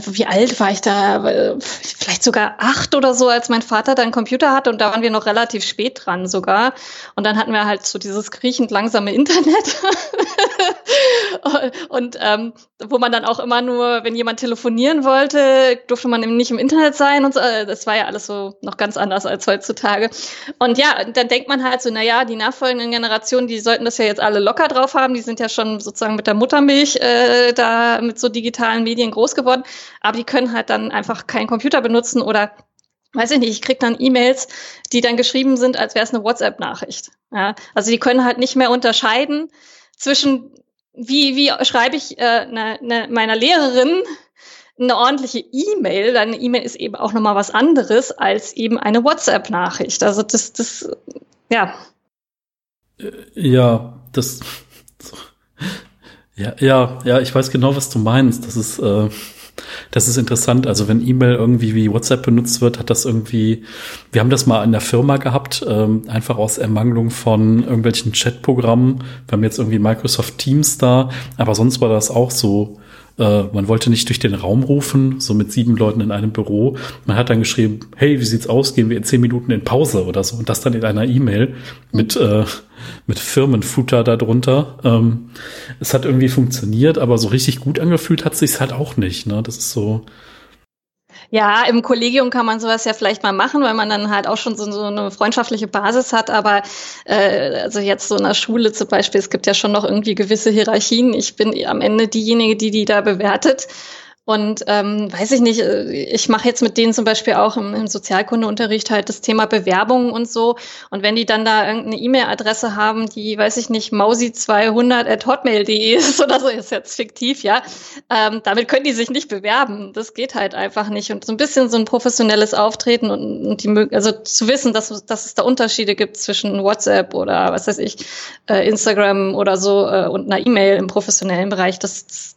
wie alt war ich da? Vielleicht sogar acht oder so, als mein Vater da einen Computer hatte und da waren wir noch relativ spät dran sogar. Und dann hatten wir halt so dieses kriechend langsame Internet. *laughs* und ähm, wo man dann auch immer nur, wenn jemand telefonieren wollte, durfte man eben nicht im Internet sein und so. Das war ja alles so noch ganz anders als heutzutage. Und ja, dann denkt man halt so, na ja, die nachfolgenden Generationen, die sollten das ja jetzt alle locker drauf haben. Die sind ja schon sozusagen mit der Muttermilch äh, da mit so digitalen Medien groß geworden. Aber die können halt dann einfach keinen Computer benutzen oder weiß ich nicht, ich krieg dann E-Mails, die dann geschrieben sind, als wäre es eine WhatsApp-Nachricht. Ja, also die können halt nicht mehr unterscheiden zwischen wie, wie schreibe ich äh, ne, ne, meiner Lehrerin eine ordentliche E-Mail, dann E-Mail ist eben auch nochmal was anderes als eben eine WhatsApp-Nachricht. Also das, das, ja. Äh, ja, das, *laughs* ja, ja, ja, ich weiß genau, was du meinst. Das ist, äh, das ist interessant. Also wenn E-Mail irgendwie wie WhatsApp benutzt wird, hat das irgendwie, wir haben das mal in der Firma gehabt, ähm, einfach aus Ermangelung von irgendwelchen Chatprogrammen. Wir haben jetzt irgendwie Microsoft Teams da, aber sonst war das auch so äh, man wollte nicht durch den Raum rufen, so mit sieben Leuten in einem Büro. Man hat dann geschrieben, hey, wie sieht's aus? Gehen wir in zehn Minuten in Pause oder so. Und das dann in einer E-Mail mit, äh, mit Firmenfutter darunter. Ähm, es hat irgendwie funktioniert, aber so richtig gut angefühlt hat sich's halt auch nicht. Ne? Das ist so, ja, im Kollegium kann man sowas ja vielleicht mal machen, weil man dann halt auch schon so, so eine freundschaftliche Basis hat. Aber äh, also jetzt so in der Schule zum Beispiel, es gibt ja schon noch irgendwie gewisse Hierarchien. Ich bin am Ende diejenige, die die da bewertet. Und ähm, weiß ich nicht, äh, ich mache jetzt mit denen zum Beispiel auch im, im Sozialkundeunterricht halt das Thema Bewerbungen und so. Und wenn die dann da irgendeine E-Mail-Adresse haben, die, weiß ich nicht, mausi200 at hotmail.de *laughs* ist oder so, ist jetzt fiktiv, ja, ähm, damit können die sich nicht bewerben. Das geht halt einfach nicht. Und so ein bisschen so ein professionelles Auftreten und, und die also zu wissen, dass, dass es da Unterschiede gibt zwischen WhatsApp oder was weiß ich, äh, Instagram oder so äh, und einer E-Mail im professionellen Bereich, das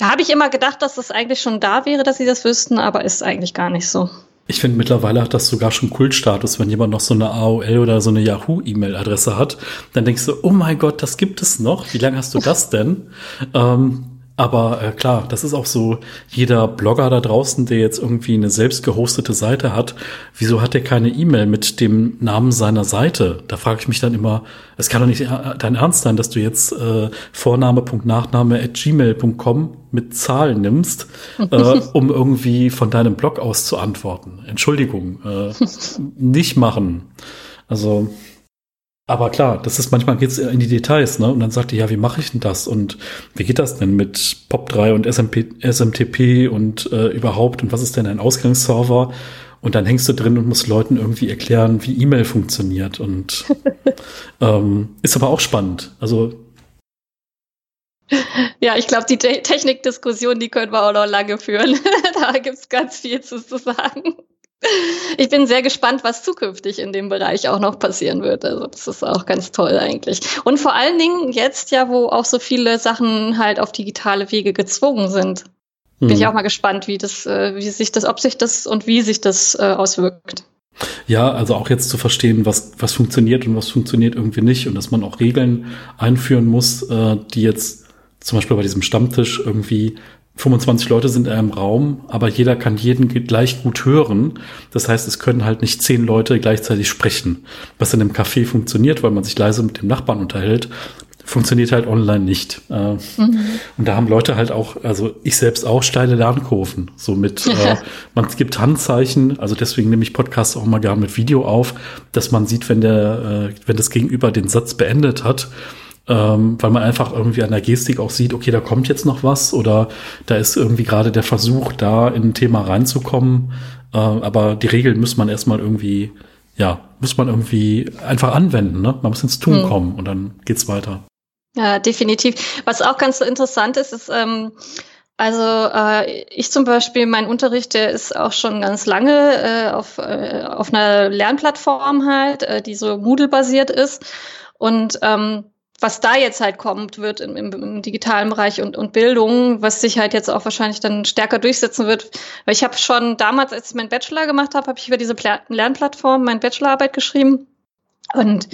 ja, habe ich immer gedacht, dass das eigentlich schon da wäre, dass sie das wüssten, aber ist eigentlich gar nicht so. Ich finde, mittlerweile hat das sogar schon Kultstatus, wenn jemand noch so eine AOL oder so eine Yahoo-E-Mail-Adresse hat. Dann denkst du, oh mein Gott, das gibt es noch. Wie lange hast du das denn? ähm, aber äh, klar, das ist auch so, jeder Blogger da draußen, der jetzt irgendwie eine selbst gehostete Seite hat, wieso hat der keine E-Mail mit dem Namen seiner Seite? Da frage ich mich dann immer, es kann doch nicht dein Ernst sein, dass du jetzt äh, Vorname.nachname at gmail.com mit Zahlen nimmst, äh, *laughs* um irgendwie von deinem Blog aus zu antworten. Entschuldigung, äh, *laughs* nicht machen. Also aber klar, das ist manchmal geht's in die Details, ne? Und dann sagt ihr, ja, wie mache ich denn das? Und wie geht das denn mit POP3 und SMP, SMTP und äh, überhaupt? Und was ist denn ein Ausgangsserver? Und dann hängst du drin und musst Leuten irgendwie erklären, wie E-Mail funktioniert. Und *laughs* ähm, ist aber auch spannend. Also ja, ich glaube, die Te Technikdiskussion, die können wir auch noch lange führen. *laughs* da gibt's ganz viel zu, zu sagen. Ich bin sehr gespannt, was zukünftig in dem Bereich auch noch passieren wird. Also das ist auch ganz toll eigentlich. Und vor allen Dingen jetzt ja, wo auch so viele Sachen halt auf digitale Wege gezwungen sind. Bin ich mhm. auch mal gespannt, wie das, äh, wie sich das, ob sich das und wie sich das äh, auswirkt. Ja, also auch jetzt zu verstehen, was, was funktioniert und was funktioniert irgendwie nicht und dass man auch Regeln einführen muss, äh, die jetzt zum Beispiel bei diesem Stammtisch irgendwie 25 Leute sind in einem Raum, aber jeder kann jeden gleich gut hören. Das heißt, es können halt nicht zehn Leute gleichzeitig sprechen. Was in einem Café funktioniert, weil man sich leise mit dem Nachbarn unterhält, funktioniert halt online nicht. Äh, mhm. Und da haben Leute halt auch, also ich selbst auch steile Lernkurven. So mit, äh, *laughs* man gibt Handzeichen, also deswegen nehme ich Podcasts auch mal gerne mit Video auf, dass man sieht, wenn der, äh, wenn das Gegenüber den Satz beendet hat. Ähm, weil man einfach irgendwie an der Gestik auch sieht, okay, da kommt jetzt noch was oder da ist irgendwie gerade der Versuch, da in ein Thema reinzukommen. Äh, aber die Regeln muss man erstmal irgendwie, ja, muss man irgendwie einfach anwenden, ne? Man muss ins Tun mhm. kommen und dann geht's weiter. Ja, definitiv. Was auch ganz interessant ist, ist, ähm, also äh, ich zum Beispiel, mein Unterricht, der ist auch schon ganz lange äh, auf, äh, auf einer Lernplattform halt, äh, die so Moodle-basiert ist. Und ähm, was da jetzt halt kommt, wird im, im, im, digitalen Bereich und, und Bildung, was sich halt jetzt auch wahrscheinlich dann stärker durchsetzen wird. Weil ich habe schon damals, als ich meinen Bachelor gemacht habe, habe ich über diese Pla Lernplattform meine Bachelorarbeit geschrieben. Und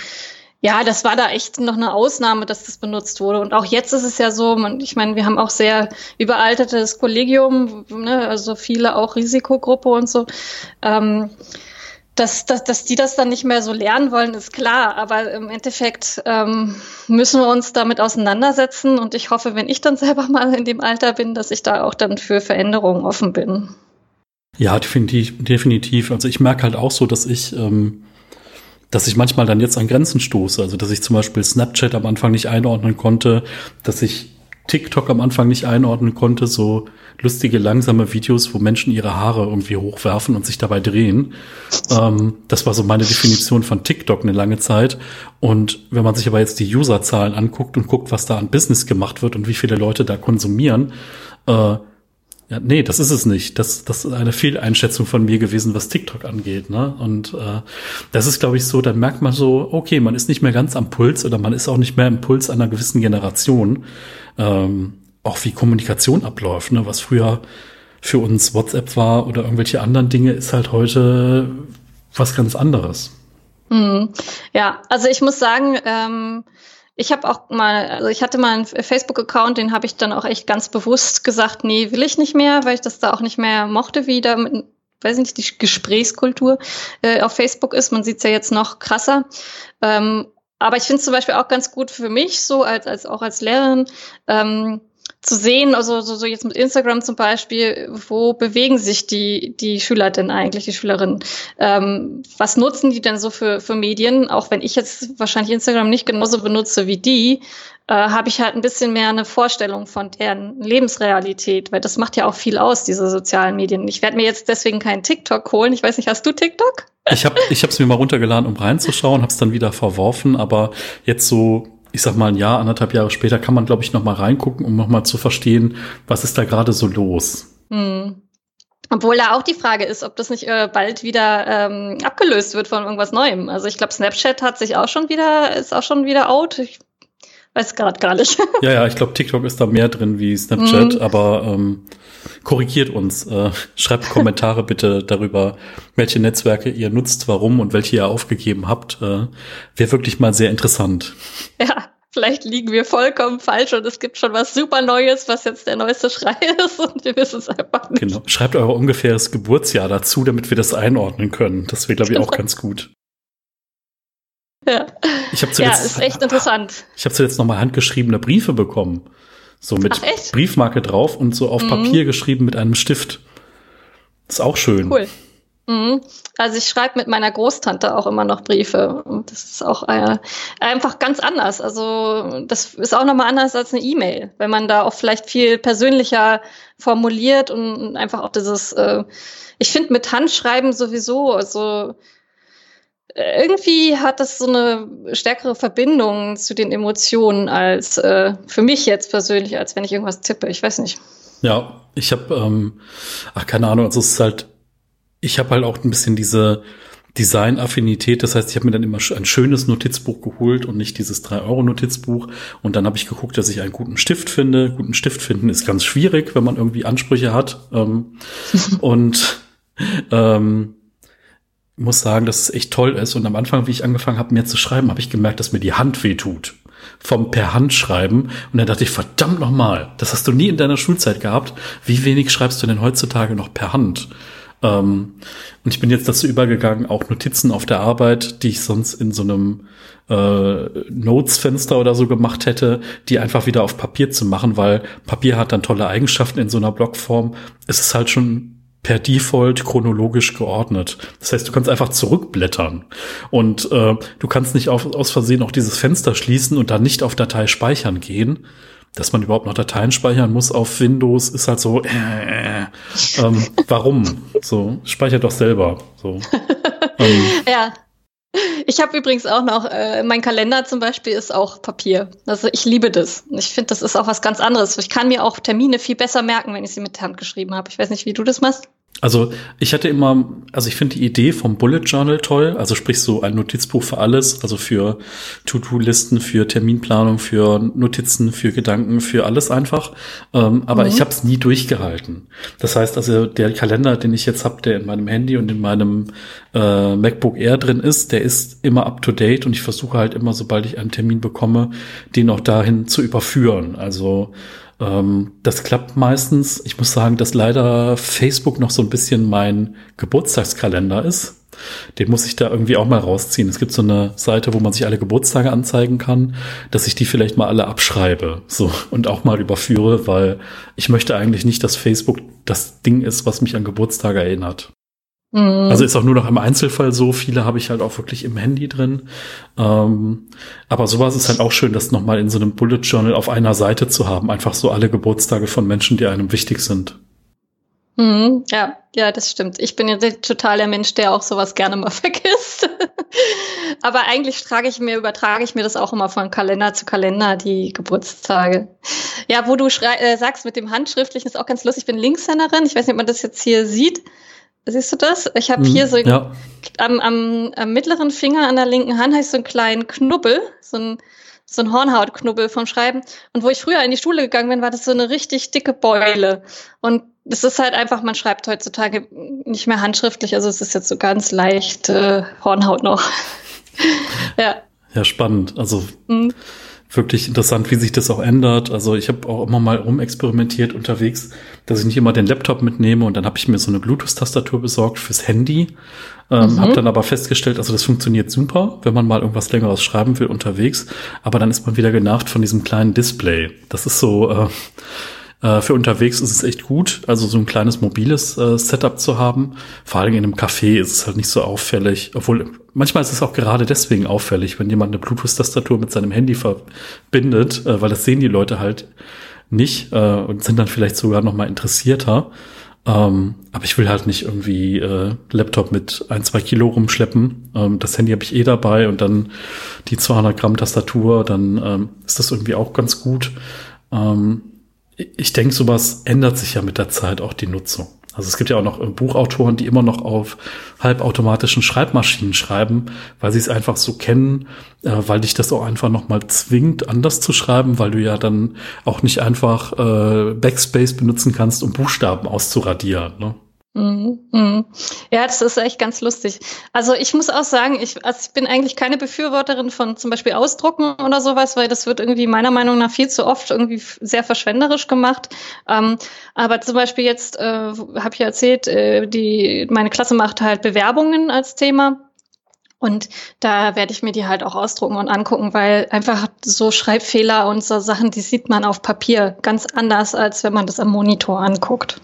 ja, das war da echt noch eine Ausnahme, dass das benutzt wurde. Und auch jetzt ist es ja so, man, ich meine, wir haben auch sehr überaltertes Kollegium, ne, also viele auch Risikogruppe und so. Ähm, dass, dass, dass die das dann nicht mehr so lernen wollen, ist klar. Aber im Endeffekt ähm, müssen wir uns damit auseinandersetzen. Und ich hoffe, wenn ich dann *laughs* selber mal in dem Alter bin, dass ich da auch dann für Veränderungen offen bin. Ja, definitiv. Also ich merke halt auch so, dass ich ähm, dass ich manchmal dann jetzt an Grenzen stoße. Also dass ich zum Beispiel Snapchat am Anfang nicht einordnen konnte, dass ich TikTok am Anfang nicht einordnen konnte, so lustige, langsame Videos, wo Menschen ihre Haare irgendwie hochwerfen und sich dabei drehen. Ähm, das war so meine Definition von TikTok eine lange Zeit. Und wenn man sich aber jetzt die Userzahlen anguckt und guckt, was da an Business gemacht wird und wie viele Leute da konsumieren, äh, ja, nee, das ist es nicht. Das, das ist eine Fehleinschätzung von mir gewesen, was TikTok angeht. Ne? Und äh, das ist, glaube ich, so, dann merkt man so, okay, man ist nicht mehr ganz am Puls oder man ist auch nicht mehr im Puls einer gewissen Generation. Ähm, auch wie Kommunikation abläuft, ne? was früher für uns WhatsApp war oder irgendwelche anderen Dinge, ist halt heute was ganz anderes. Hm. Ja, also ich muss sagen, ähm, ich habe auch mal, also ich hatte mal einen Facebook-Account, den habe ich dann auch echt ganz bewusst gesagt, nee, will ich nicht mehr, weil ich das da auch nicht mehr mochte, wie da mit, weiß nicht, die Gesprächskultur äh, auf Facebook ist. Man sieht es ja jetzt noch krasser. Ähm, aber ich finde zum Beispiel auch ganz gut für mich, so als, als auch als Lehrerin, ähm, zu sehen, also so, so jetzt mit Instagram zum Beispiel, wo bewegen sich die, die Schüler denn eigentlich, die Schülerinnen? Ähm, was nutzen die denn so für, für Medien? Auch wenn ich jetzt wahrscheinlich Instagram nicht genauso benutze wie die, äh, habe ich halt ein bisschen mehr eine Vorstellung von deren Lebensrealität, weil das macht ja auch viel aus, diese sozialen Medien. Ich werde mir jetzt deswegen keinen TikTok holen. Ich weiß nicht, hast du TikTok? Ich habe ich es mir mal runtergeladen, um reinzuschauen, habe es dann wieder verworfen, aber jetzt so ich sag mal, ein Jahr, anderthalb Jahre später kann man, glaube ich, noch mal reingucken, um noch mal zu verstehen, was ist da gerade so los. Hm. Obwohl da auch die Frage ist, ob das nicht äh, bald wieder ähm, abgelöst wird von irgendwas Neuem. Also ich glaube, Snapchat hat sich auch schon wieder, ist auch schon wieder out. Ich weiß gerade gar nicht. *laughs* Ja, ja, ich glaube, TikTok ist da mehr drin wie Snapchat, mhm. aber ähm, korrigiert uns. Äh, *laughs* schreibt Kommentare bitte darüber, welche Netzwerke ihr nutzt, warum und welche ihr aufgegeben habt. Äh, Wäre wirklich mal sehr interessant. Ja, vielleicht liegen wir vollkommen falsch und es gibt schon was super Neues, was jetzt der neueste Schrei *laughs* ist und wir wissen es einfach nicht. Genau. Schreibt euer ungefähres Geburtsjahr dazu, damit wir das einordnen können. Das wäre, glaube ich, auch ganz gut. Ja. Ich habe zuletzt, ja, ist echt interessant. Ich habe zuletzt nochmal handgeschriebene Briefe bekommen. So mit Ach, Briefmarke drauf und so auf mhm. Papier geschrieben mit einem Stift. ist auch schön. Cool. Mhm. Also ich schreibe mit meiner Großtante auch immer noch Briefe. Und das ist auch äh, einfach ganz anders. Also das ist auch nochmal anders als eine E-Mail, wenn man da auch vielleicht viel persönlicher formuliert und einfach auch dieses, äh, ich finde mit Handschreiben sowieso, also irgendwie hat das so eine stärkere Verbindung zu den Emotionen als äh, für mich jetzt persönlich, als wenn ich irgendwas tippe. Ich weiß nicht. Ja, ich habe, ähm, ach keine Ahnung, also es ist halt, ich habe halt auch ein bisschen diese Design-Affinität. Das heißt, ich habe mir dann immer ein schönes Notizbuch geholt und nicht dieses 3-Euro-Notizbuch. Und dann habe ich geguckt, dass ich einen guten Stift finde. Guten Stift finden ist ganz schwierig, wenn man irgendwie Ansprüche hat. Ähm, *laughs* und ähm, muss sagen, dass es echt toll ist. Und am Anfang, wie ich angefangen habe, mir zu schreiben, habe ich gemerkt, dass mir die Hand weh tut. Vom per Hand schreiben. Und dann dachte ich, verdammt nochmal, das hast du nie in deiner Schulzeit gehabt. Wie wenig schreibst du denn heutzutage noch per Hand? Ähm, und ich bin jetzt dazu übergegangen, auch Notizen auf der Arbeit, die ich sonst in so einem äh, Notes-Fenster oder so gemacht hätte, die einfach wieder auf Papier zu machen, weil Papier hat dann tolle Eigenschaften in so einer Blockform. Es ist halt schon per Default chronologisch geordnet. Das heißt, du kannst einfach zurückblättern und äh, du kannst nicht auf, aus Versehen auch dieses Fenster schließen und dann nicht auf Datei speichern gehen. Dass man überhaupt noch Dateien speichern muss auf Windows, ist halt so, äh, äh, ähm, warum? So, speichert doch selber. So. *laughs* ähm, ja, ich habe übrigens auch noch, äh, mein Kalender zum Beispiel ist auch Papier. Also ich liebe das. Ich finde, das ist auch was ganz anderes. Ich kann mir auch Termine viel besser merken, wenn ich sie mit Hand geschrieben habe. Ich weiß nicht, wie du das machst. Also ich hatte immer, also ich finde die Idee vom Bullet Journal toll, also sprich so ein Notizbuch für alles, also für To-Do-Listen, für Terminplanung, für Notizen, für Gedanken, für alles einfach. Ähm, aber mhm. ich habe es nie durchgehalten. Das heißt also, der Kalender, den ich jetzt habe, der in meinem Handy und in meinem äh, MacBook Air drin ist, der ist immer up to date und ich versuche halt immer, sobald ich einen Termin bekomme, den auch dahin zu überführen. Also das klappt meistens. Ich muss sagen, dass leider Facebook noch so ein bisschen mein Geburtstagskalender ist. Den muss ich da irgendwie auch mal rausziehen. Es gibt so eine Seite, wo man sich alle Geburtstage anzeigen kann, dass ich die vielleicht mal alle abschreibe, so und auch mal überführe, weil ich möchte eigentlich nicht, dass Facebook das Ding ist, was mich an Geburtstage erinnert. Mhm. Also ist auch nur noch im Einzelfall so. Viele habe ich halt auch wirklich im Handy drin. Ähm, aber sowas ist halt auch schön, das nochmal in so einem Bullet Journal auf einer Seite zu haben. Einfach so alle Geburtstage von Menschen, die einem wichtig sind. Mhm, ja, ja, das stimmt. Ich bin ja total der Mensch, der auch sowas gerne mal *laughs* vergisst. Aber eigentlich trage ich mir, übertrage ich mir das auch immer von Kalender zu Kalender, die Geburtstage. Ja, wo du äh, sagst mit dem Handschriftlichen ist auch ganz lustig. Ich bin Linkshänderin. Ich weiß nicht, ob man das jetzt hier sieht. Siehst du das? Ich habe hier so ja. am, am, am, mittleren Finger an der linken Hand habe ich so einen kleinen Knubbel, so ein, so ein Hornhautknubbel vom Schreiben. Und wo ich früher in die Schule gegangen bin, war das so eine richtig dicke Beule. Und es ist halt einfach, man schreibt heutzutage nicht mehr handschriftlich, also es ist jetzt so ganz leicht äh, Hornhaut noch. *laughs* ja. Ja, spannend. Also mhm wirklich interessant, wie sich das auch ändert. Also ich habe auch immer mal rumexperimentiert unterwegs, dass ich nicht immer den Laptop mitnehme und dann habe ich mir so eine Bluetooth-Tastatur besorgt fürs Handy. Ähm, mhm. Habe dann aber festgestellt, also das funktioniert super, wenn man mal irgendwas längeres schreiben will unterwegs. Aber dann ist man wieder genervt von diesem kleinen Display. Das ist so äh, äh, für unterwegs ist es echt gut, also so ein kleines mobiles äh, Setup zu haben. Vor allem in einem Café ist es halt nicht so auffällig, obwohl manchmal ist es auch gerade deswegen auffällig, wenn jemand eine Bluetooth-Tastatur mit seinem Handy verbindet, äh, weil das sehen die Leute halt nicht äh, und sind dann vielleicht sogar noch mal interessierter. Ähm, aber ich will halt nicht irgendwie äh, Laptop mit ein, zwei Kilo rumschleppen. Ähm, das Handy habe ich eh dabei und dann die 200 Gramm Tastatur, dann ähm, ist das irgendwie auch ganz gut. Ähm, ich denke, sowas ändert sich ja mit der Zeit auch die Nutzung. Also es gibt ja auch noch Buchautoren, die immer noch auf halbautomatischen Schreibmaschinen schreiben, weil sie es einfach so kennen, äh, weil dich das auch einfach noch mal zwingt, anders zu schreiben, weil du ja dann auch nicht einfach äh, Backspace benutzen kannst, um Buchstaben auszuradieren. Ne? Mhm, mhm. Ja, das ist echt ganz lustig. Also ich muss auch sagen, ich, also ich bin eigentlich keine Befürworterin von zum Beispiel Ausdrucken oder sowas, weil das wird irgendwie meiner Meinung nach viel zu oft irgendwie sehr verschwenderisch gemacht. Ähm, aber zum Beispiel jetzt äh, habe ich erzählt, äh, die meine Klasse macht halt Bewerbungen als Thema. Und da werde ich mir die halt auch ausdrucken und angucken, weil einfach so Schreibfehler und so Sachen, die sieht man auf Papier ganz anders, als wenn man das am Monitor anguckt.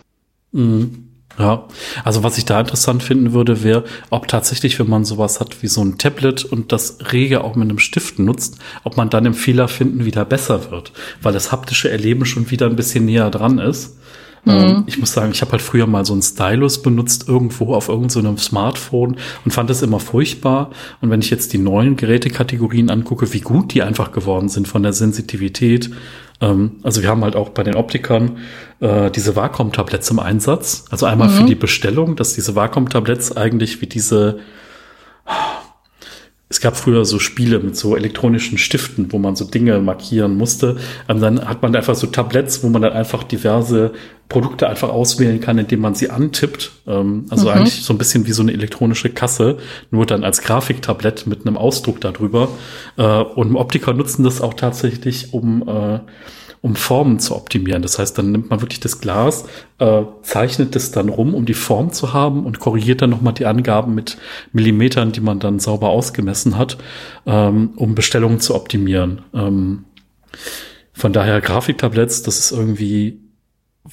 Mhm. Ja, also was ich da interessant finden würde, wäre, ob tatsächlich, wenn man sowas hat wie so ein Tablet und das rege auch mit einem Stift nutzt, ob man dann im Fehler finden wieder besser wird, weil das haptische Erleben schon wieder ein bisschen näher dran ist. Mhm. Ähm, ich muss sagen, ich habe halt früher mal so einen Stylus benutzt irgendwo auf irgendeinem so Smartphone und fand das immer furchtbar. Und wenn ich jetzt die neuen Gerätekategorien angucke, wie gut die einfach geworden sind von der Sensitivität, also wir haben halt auch bei den Optikern äh, diese Wacom-Tabletts im Einsatz. Also einmal mhm. für die Bestellung, dass diese Wacom-Tabletts eigentlich wie diese es gab früher so Spiele mit so elektronischen Stiften, wo man so Dinge markieren musste. Und dann hat man einfach so Tabletts, wo man dann einfach diverse Produkte einfach auswählen kann, indem man sie antippt. Ähm, also mhm. eigentlich so ein bisschen wie so eine elektronische Kasse, nur dann als Grafiktablett mit einem Ausdruck darüber. Äh, und Optiker nutzen das auch tatsächlich, um äh, um Formen zu optimieren. Das heißt, dann nimmt man wirklich das Glas, äh, zeichnet es dann rum, um die Form zu haben und korrigiert dann nochmal die Angaben mit Millimetern, die man dann sauber ausgemessen hat, ähm, um Bestellungen zu optimieren. Ähm, von daher Grafiktabletts, das ist irgendwie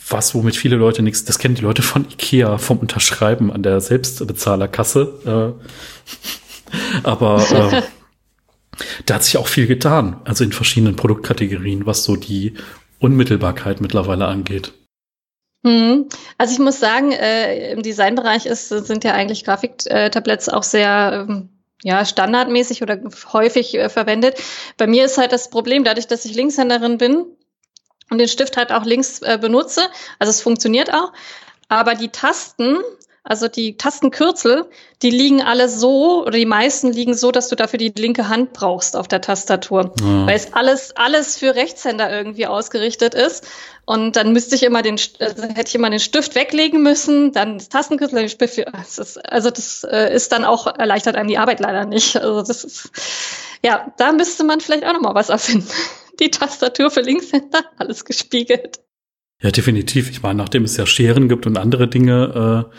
was, womit viele Leute nichts, das kennen die Leute von Ikea vom Unterschreiben an der Selbstbezahlerkasse. Äh, *laughs* aber äh, *laughs* da hat sich auch viel getan, also in verschiedenen Produktkategorien, was so die Unmittelbarkeit mittlerweile angeht. Hm. Also ich muss sagen, äh, im Designbereich ist, sind ja eigentlich Grafiktabletts auch sehr ähm, ja, standardmäßig oder häufig äh, verwendet. Bei mir ist halt das Problem, dadurch, dass ich Linkshänderin bin und den Stift halt auch links äh, benutze, also es funktioniert auch, aber die Tasten also die Tastenkürzel, die liegen alle so, oder die meisten liegen so, dass du dafür die linke Hand brauchst auf der Tastatur. Ja. Weil es alles, alles für Rechtshänder irgendwie ausgerichtet ist. Und dann müsste ich immer den, also hätte ich immer den Stift weglegen müssen, dann das Tastenkürzel, den Stift für, also das äh, ist dann auch erleichtert einem die Arbeit leider nicht. Also das ist, ja, da müsste man vielleicht auch nochmal was erfinden. *laughs* Die Tastatur für Linkshänder, alles gespiegelt. Ja, definitiv. Ich meine, nachdem es ja Scheren gibt und andere Dinge, äh,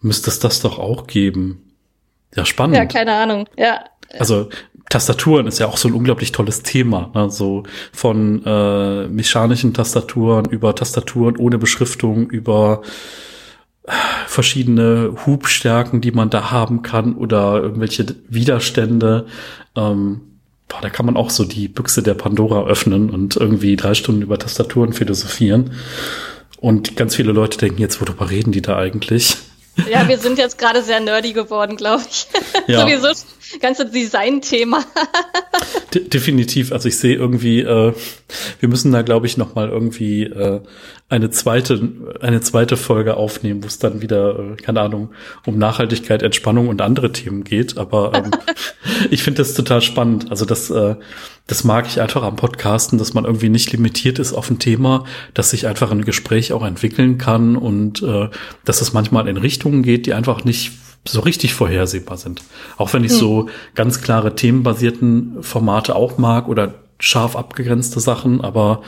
müsste es das doch auch geben. Ja, spannend. Ja, keine Ahnung. Ja. Also Tastaturen ist ja auch so ein unglaublich tolles Thema. Ne? So von äh, mechanischen Tastaturen über Tastaturen ohne Beschriftung, über äh, verschiedene Hubstärken, die man da haben kann oder irgendwelche Widerstände. Ähm, boah, da kann man auch so die Büchse der Pandora öffnen und irgendwie drei Stunden über Tastaturen philosophieren. Und ganz viele Leute denken jetzt, worüber reden die da eigentlich? Ja, wir sind jetzt gerade sehr nerdy geworden, glaube ich. Ja. *laughs* Sowieso ganze Design-Thema. De definitiv. Also ich sehe irgendwie, äh, wir müssen da, glaube ich, noch mal irgendwie äh, eine zweite, eine zweite Folge aufnehmen, wo es dann wieder, äh, keine Ahnung, um Nachhaltigkeit, Entspannung und andere Themen geht. Aber ähm, *laughs* ich finde das total spannend. Also das, äh, das mag ich einfach am Podcasten, dass man irgendwie nicht limitiert ist auf ein Thema, dass sich einfach ein Gespräch auch entwickeln kann und äh, dass es manchmal in Richtungen geht, die einfach nicht so richtig vorhersehbar sind. Auch wenn ich hm. so ganz klare themenbasierten Formate auch mag oder scharf abgegrenzte Sachen, aber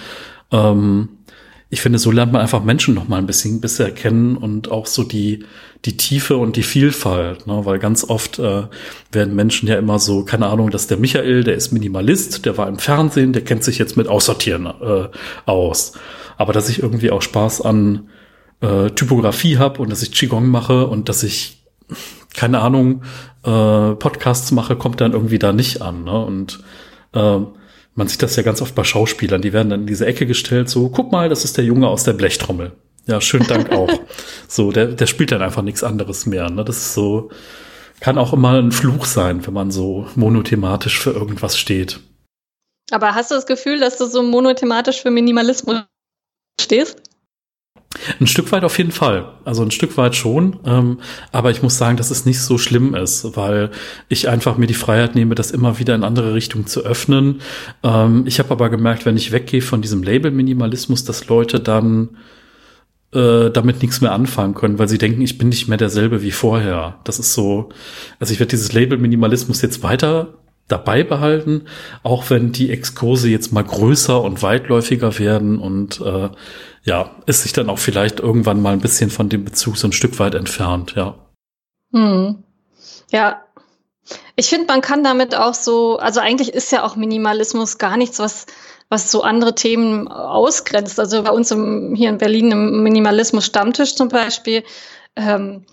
ähm, ich finde, so lernt man einfach Menschen noch mal ein bisschen besser kennen und auch so die die Tiefe und die Vielfalt, ne? weil ganz oft äh, werden Menschen ja immer so, keine Ahnung, dass der Michael, der ist Minimalist, der war im Fernsehen, der kennt sich jetzt mit Aussortieren äh, aus, aber dass ich irgendwie auch Spaß an äh, Typografie habe und dass ich Qigong mache und dass ich keine Ahnung, äh, Podcasts mache, kommt dann irgendwie da nicht an. Ne? Und äh, man sieht das ja ganz oft bei Schauspielern, die werden dann in diese Ecke gestellt, so, guck mal, das ist der Junge aus der Blechtrommel. Ja, schönen Dank *laughs* auch. so, der, der spielt dann einfach nichts anderes mehr. Ne? Das ist so, kann auch immer ein Fluch sein, wenn man so monothematisch für irgendwas steht. Aber hast du das Gefühl, dass du so monothematisch für Minimalismus stehst? Ein Stück weit auf jeden Fall. Also ein Stück weit schon. Ähm, aber ich muss sagen, dass es nicht so schlimm ist, weil ich einfach mir die Freiheit nehme, das immer wieder in andere Richtungen zu öffnen. Ähm, ich habe aber gemerkt, wenn ich weggehe von diesem Label Minimalismus, dass Leute dann äh, damit nichts mehr anfangen können, weil sie denken, ich bin nicht mehr derselbe wie vorher. Das ist so, also ich werde dieses Label Minimalismus jetzt weiter dabei behalten, auch wenn die Exkurse jetzt mal größer und weitläufiger werden und äh, ja, ist sich dann auch vielleicht irgendwann mal ein bisschen von dem Bezug so ein Stück weit entfernt, ja. Hm. Ja. Ich finde, man kann damit auch so, also eigentlich ist ja auch Minimalismus gar nichts, was, was so andere Themen ausgrenzt. Also bei uns im, hier in Berlin im Minimalismus Stammtisch zum Beispiel, ähm,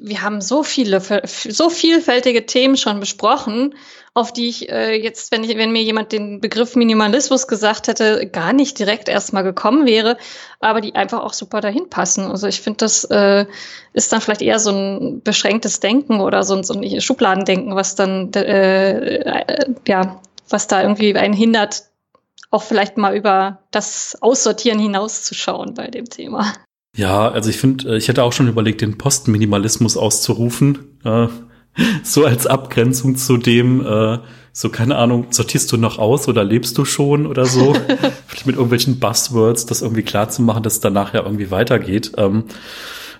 wir haben so viele, so vielfältige Themen schon besprochen auf die ich äh, jetzt, wenn ich, wenn mir jemand den Begriff Minimalismus gesagt hätte, gar nicht direkt erstmal gekommen wäre, aber die einfach auch super dahin passen. Also ich finde, das äh, ist dann vielleicht eher so ein beschränktes Denken oder so ein, so ein Schubladendenken, was dann äh, äh, ja, was da irgendwie einen hindert, auch vielleicht mal über das Aussortieren hinauszuschauen bei dem Thema. Ja, also ich finde, äh, ich hätte auch schon überlegt, den Postminimalismus auszurufen. Äh, *laughs* so als Abgrenzung zu dem, äh, so keine Ahnung, sortierst du noch aus oder lebst du schon oder so? *laughs* Vielleicht mit irgendwelchen Buzzwords, das irgendwie klar zu machen, dass es danach ja irgendwie weitergeht. Ähm,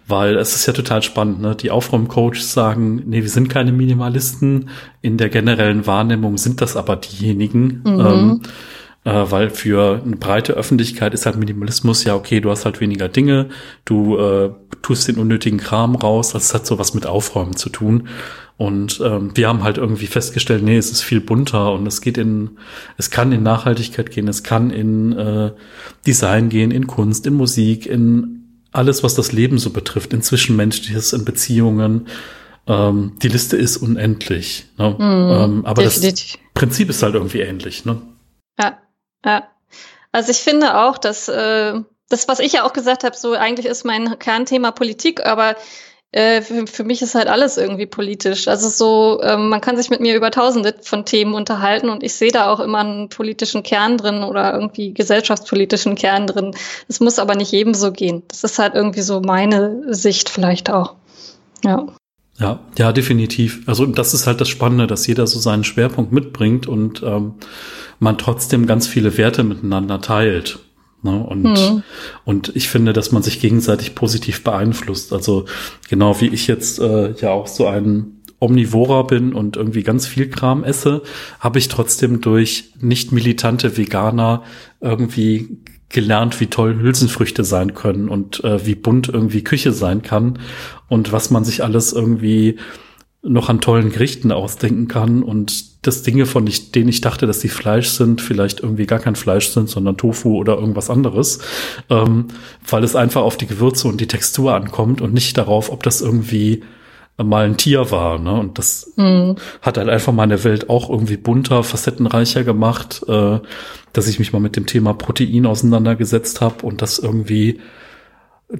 weil es ist ja total spannend, ne? Die Aufräumcoaches sagen, nee, wir sind keine Minimalisten. In der generellen Wahrnehmung sind das aber diejenigen. Mhm. Ähm, äh, weil für eine breite Öffentlichkeit ist halt Minimalismus ja okay, du hast halt weniger Dinge, du äh, tust den unnötigen Kram raus, das hat so was mit Aufräumen zu tun. Und ähm, wir haben halt irgendwie festgestellt, nee, es ist viel bunter und es geht in, es kann in Nachhaltigkeit gehen, es kann in äh, Design gehen, in Kunst, in Musik, in alles, was das Leben so betrifft, in Zwischenmenschliches, in Beziehungen. Ähm, die Liste ist unendlich. Ne? Mm, ähm, aber definitiv. das Prinzip ist halt irgendwie ähnlich. Ne? Ja, ja. Also ich finde auch, dass äh, das, was ich ja auch gesagt habe, so eigentlich ist mein Kernthema Politik, aber äh, für, für, mich ist halt alles irgendwie politisch. Also so, ähm, man kann sich mit mir über tausende von Themen unterhalten und ich sehe da auch immer einen politischen Kern drin oder irgendwie gesellschaftspolitischen Kern drin. Es muss aber nicht jedem so gehen. Das ist halt irgendwie so meine Sicht vielleicht auch. Ja. Ja, ja, definitiv. Also das ist halt das Spannende, dass jeder so seinen Schwerpunkt mitbringt und ähm, man trotzdem ganz viele Werte miteinander teilt. Ne? Und, mhm. und ich finde, dass man sich gegenseitig positiv beeinflusst. Also genau wie ich jetzt äh, ja auch so ein Omnivorer bin und irgendwie ganz viel Kram esse, habe ich trotzdem durch nicht militante Veganer irgendwie gelernt, wie toll Hülsenfrüchte sein können und äh, wie bunt irgendwie Küche sein kann und was man sich alles irgendwie noch an tollen Gerichten ausdenken kann und das Dinge, von denen ich dachte, dass sie Fleisch sind, vielleicht irgendwie gar kein Fleisch sind, sondern Tofu oder irgendwas anderes, ähm, weil es einfach auf die Gewürze und die Textur ankommt und nicht darauf, ob das irgendwie mal ein Tier war. Ne? Und das mhm. hat halt einfach meine Welt auch irgendwie bunter, facettenreicher gemacht, äh, dass ich mich mal mit dem Thema Protein auseinandergesetzt habe und das irgendwie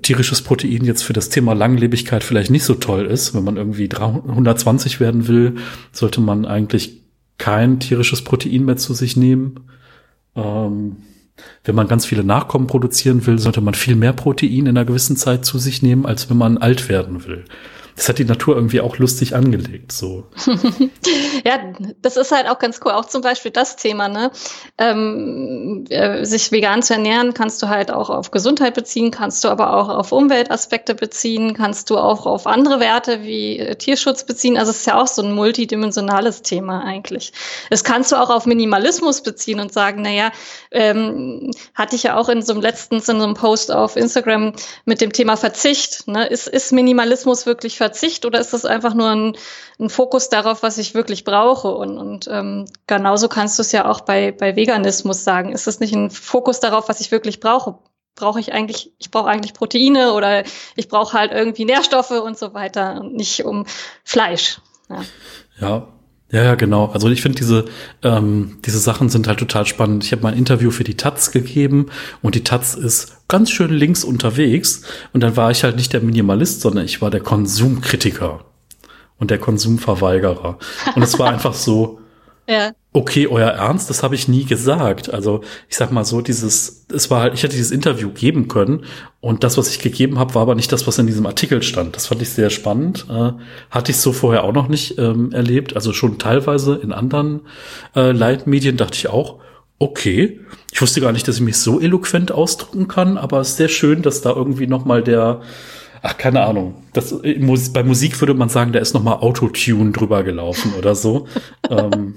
tierisches Protein jetzt für das Thema Langlebigkeit vielleicht nicht so toll ist. Wenn man irgendwie 120 werden will, sollte man eigentlich kein tierisches Protein mehr zu sich nehmen. Ähm, wenn man ganz viele Nachkommen produzieren will, sollte man viel mehr Protein in einer gewissen Zeit zu sich nehmen, als wenn man alt werden will das hat die Natur irgendwie auch lustig angelegt, so. *laughs* ja, das ist halt auch ganz cool. Auch zum Beispiel das Thema, ne? Ähm, äh, sich vegan zu ernähren, kannst du halt auch auf Gesundheit beziehen, kannst du aber auch auf Umweltaspekte beziehen, kannst du auch auf andere Werte wie äh, Tierschutz beziehen. Also es ist ja auch so ein multidimensionales Thema eigentlich. Das kannst du auch auf Minimalismus beziehen und sagen, naja, ähm, hatte ich ja auch in so einem letztens in so einem Post auf Instagram mit dem Thema Verzicht. Ne? Ist, ist Minimalismus wirklich Verzicht oder ist das einfach nur ein, ein Fokus darauf, was ich wirklich brauche? Und, und ähm, genauso kannst du es ja auch bei, bei Veganismus sagen. Ist das nicht ein Fokus darauf, was ich wirklich brauche? Brauche ich eigentlich, ich brauche eigentlich Proteine oder ich brauche halt irgendwie Nährstoffe und so weiter und nicht um Fleisch. Ja. ja. Ja, ja, genau. Also ich finde diese ähm, diese Sachen sind halt total spannend. Ich habe mal ein Interview für die Taz gegeben und die Taz ist ganz schön links unterwegs und dann war ich halt nicht der Minimalist, sondern ich war der Konsumkritiker und der Konsumverweigerer. Und es war *laughs* einfach so, ja. Okay, euer Ernst, das habe ich nie gesagt. Also ich sag mal so, dieses, es war halt, ich hätte dieses Interview geben können und das, was ich gegeben habe, war aber nicht das, was in diesem Artikel stand. Das fand ich sehr spannend. Äh, hatte ich so vorher auch noch nicht ähm, erlebt. Also schon teilweise in anderen äh, Leitmedien dachte ich auch, okay, ich wusste gar nicht, dass ich mich so eloquent ausdrücken kann, aber es ist sehr schön, dass da irgendwie noch mal der ach, keine Ahnung. Das, bei Musik würde man sagen, da ist noch mal Autotune drüber gelaufen oder so. *laughs* ähm,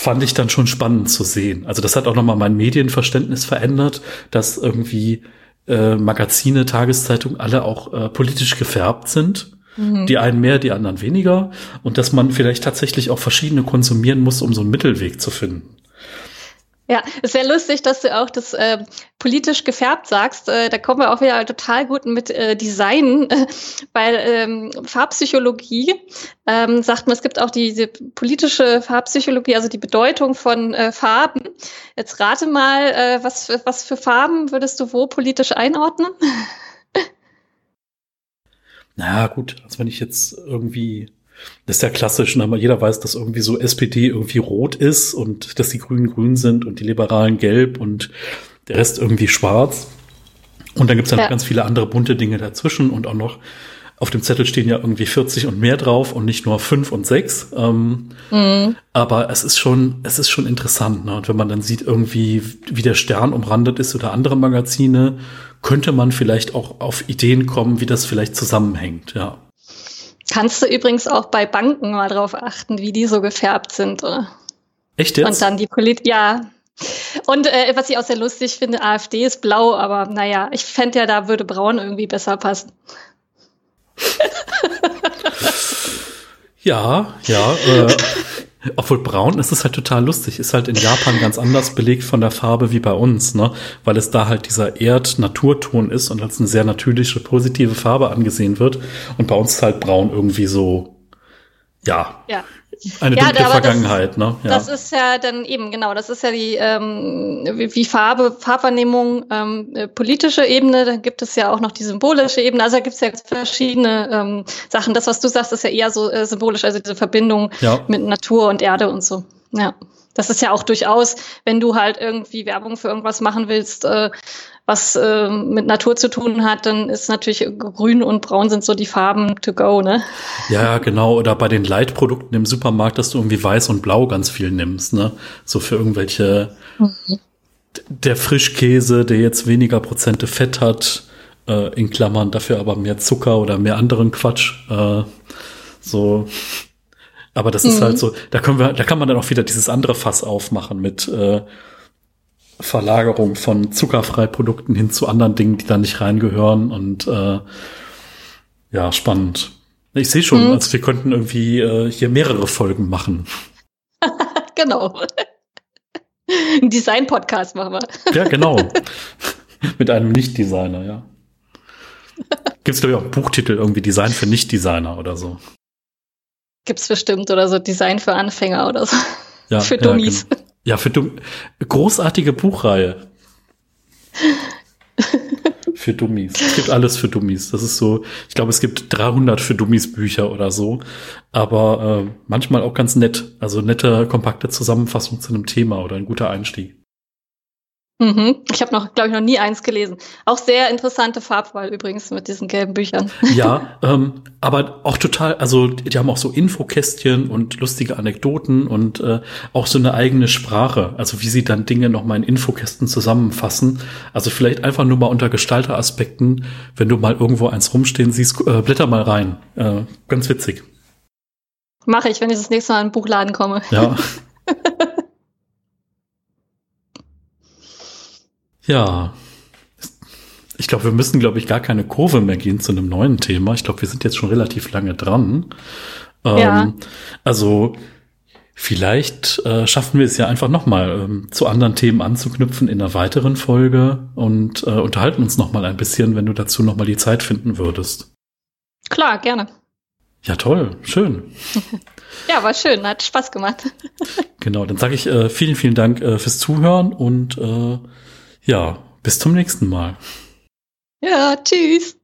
fand ich dann schon spannend zu sehen. Also das hat auch nochmal mein Medienverständnis verändert, dass irgendwie äh, Magazine, Tageszeitungen alle auch äh, politisch gefärbt sind. Mhm. Die einen mehr, die anderen weniger. Und dass man vielleicht tatsächlich auch verschiedene konsumieren muss, um so einen Mittelweg zu finden. Ja, ist sehr lustig, dass du auch das äh, politisch gefärbt sagst. Äh, da kommen wir auch wieder total gut mit äh, Design, *laughs* weil ähm, Farbpsychologie ähm, sagt man, es gibt auch diese politische Farbpsychologie, also die Bedeutung von äh, Farben. Jetzt rate mal, äh, was, was für Farben würdest du wo politisch einordnen? *laughs* Na gut, also wenn ich jetzt irgendwie das ist ja klassisch, ne? jeder weiß, dass irgendwie so SPD irgendwie rot ist und dass die Grünen grün sind und die Liberalen gelb und der Rest irgendwie schwarz. Und dann gibt's dann ja. ganz viele andere bunte Dinge dazwischen und auch noch auf dem Zettel stehen ja irgendwie 40 und mehr drauf und nicht nur 5 und 6. Ähm, mhm. Aber es ist schon, es ist schon interessant. Ne? Und wenn man dann sieht irgendwie, wie der Stern umrandet ist oder andere Magazine, könnte man vielleicht auch auf Ideen kommen, wie das vielleicht zusammenhängt, ja. Kannst du übrigens auch bei Banken mal drauf achten, wie die so gefärbt sind, oder? Echt jetzt? Und dann die Politik, ja. Und äh, was ich auch sehr lustig finde, AfD ist blau, aber naja, ich fände ja, da würde braun irgendwie besser passen. ja, ja. Äh, *laughs* obwohl braun ist es halt total lustig. Ist halt in Japan ganz anders belegt von der Farbe wie bei uns, ne? Weil es da halt dieser Erd-Naturton ist und als eine sehr natürliche, positive Farbe angesehen wird. Und bei uns ist halt braun irgendwie so, ja. Ja. Eine ja, dunkle Vergangenheit, das, ne? Ja. Das ist ja dann eben, genau, das ist ja die ähm, wie, wie Farbe, Farbwahrnehmung, ähm, äh, politische Ebene, da gibt es ja auch noch die symbolische Ebene, also da gibt es ja verschiedene ähm, Sachen. Das, was du sagst, ist ja eher so äh, symbolisch, also diese Verbindung ja. mit Natur und Erde und so. Ja. Das ist ja auch durchaus, wenn du halt irgendwie Werbung für irgendwas machen willst, äh, was äh, mit Natur zu tun hat, dann ist natürlich grün und braun sind so die Farben to go, ne? Ja, genau. Oder bei den Leitprodukten im Supermarkt, dass du irgendwie weiß und blau ganz viel nimmst, ne? So für irgendwelche mhm. der Frischkäse, der jetzt weniger Prozente Fett hat, äh, in Klammern, dafür aber mehr Zucker oder mehr anderen Quatsch. Äh, so. Aber das mhm. ist halt so, da können wir, da kann man dann auch wieder dieses andere Fass aufmachen mit äh, Verlagerung von Zuckerfreiprodukten hin zu anderen Dingen, die da nicht reingehören und äh, ja, spannend. Ich sehe schon, mhm. also wir könnten irgendwie äh, hier mehrere Folgen machen. *laughs* genau. Ein Design-Podcast machen wir. ja, genau. *laughs* Mit einem Nicht-Designer, ja. Gibt es, glaube ich, auch Buchtitel, irgendwie Design für Nicht-Designer oder so. Gibt's bestimmt oder so Design für Anfänger oder so. Ja, *laughs* für Dummies. Ja, genau. Ja, für Dumm großartige Buchreihe. für Dummies. Es gibt alles für Dummies. Das ist so, ich glaube, es gibt 300 für Dummies Bücher oder so, aber äh, manchmal auch ganz nett. Also nette, kompakte Zusammenfassung zu einem Thema oder ein guter Einstieg. Mhm. Ich habe noch, glaube ich, noch nie eins gelesen. Auch sehr interessante Farbwahl übrigens mit diesen gelben Büchern. *laughs* Ja, ähm, aber auch total, also die haben auch so Infokästchen und lustige Anekdoten und äh, auch so eine eigene Sprache. Also wie sie dann Dinge nochmal in Infokästen zusammenfassen. Also vielleicht einfach nur mal unter Gestalteraspekten, wenn du mal irgendwo eins rumstehen siehst, äh, blätter mal rein. Äh, ganz witzig. Mache ich, wenn ich das nächste Mal in den Buchladen komme. Ja. *laughs* Ja. Ich glaube, wir müssen, glaube ich, gar keine Kurve mehr gehen zu einem neuen Thema. Ich glaube, wir sind jetzt schon relativ lange dran. Ähm, ja. Also vielleicht äh, schaffen wir es ja einfach nochmal ähm, zu anderen Themen anzuknüpfen in einer weiteren Folge und äh, unterhalten uns nochmal ein bisschen, wenn du dazu nochmal die Zeit finden würdest. Klar, gerne. Ja, toll, schön. *laughs* ja, war schön, hat Spaß gemacht. genau, dann sage ich äh, vielen, vielen Dank äh, fürs Zuhören und äh, ja, bis zum nächsten Mal. Ja, tschüss.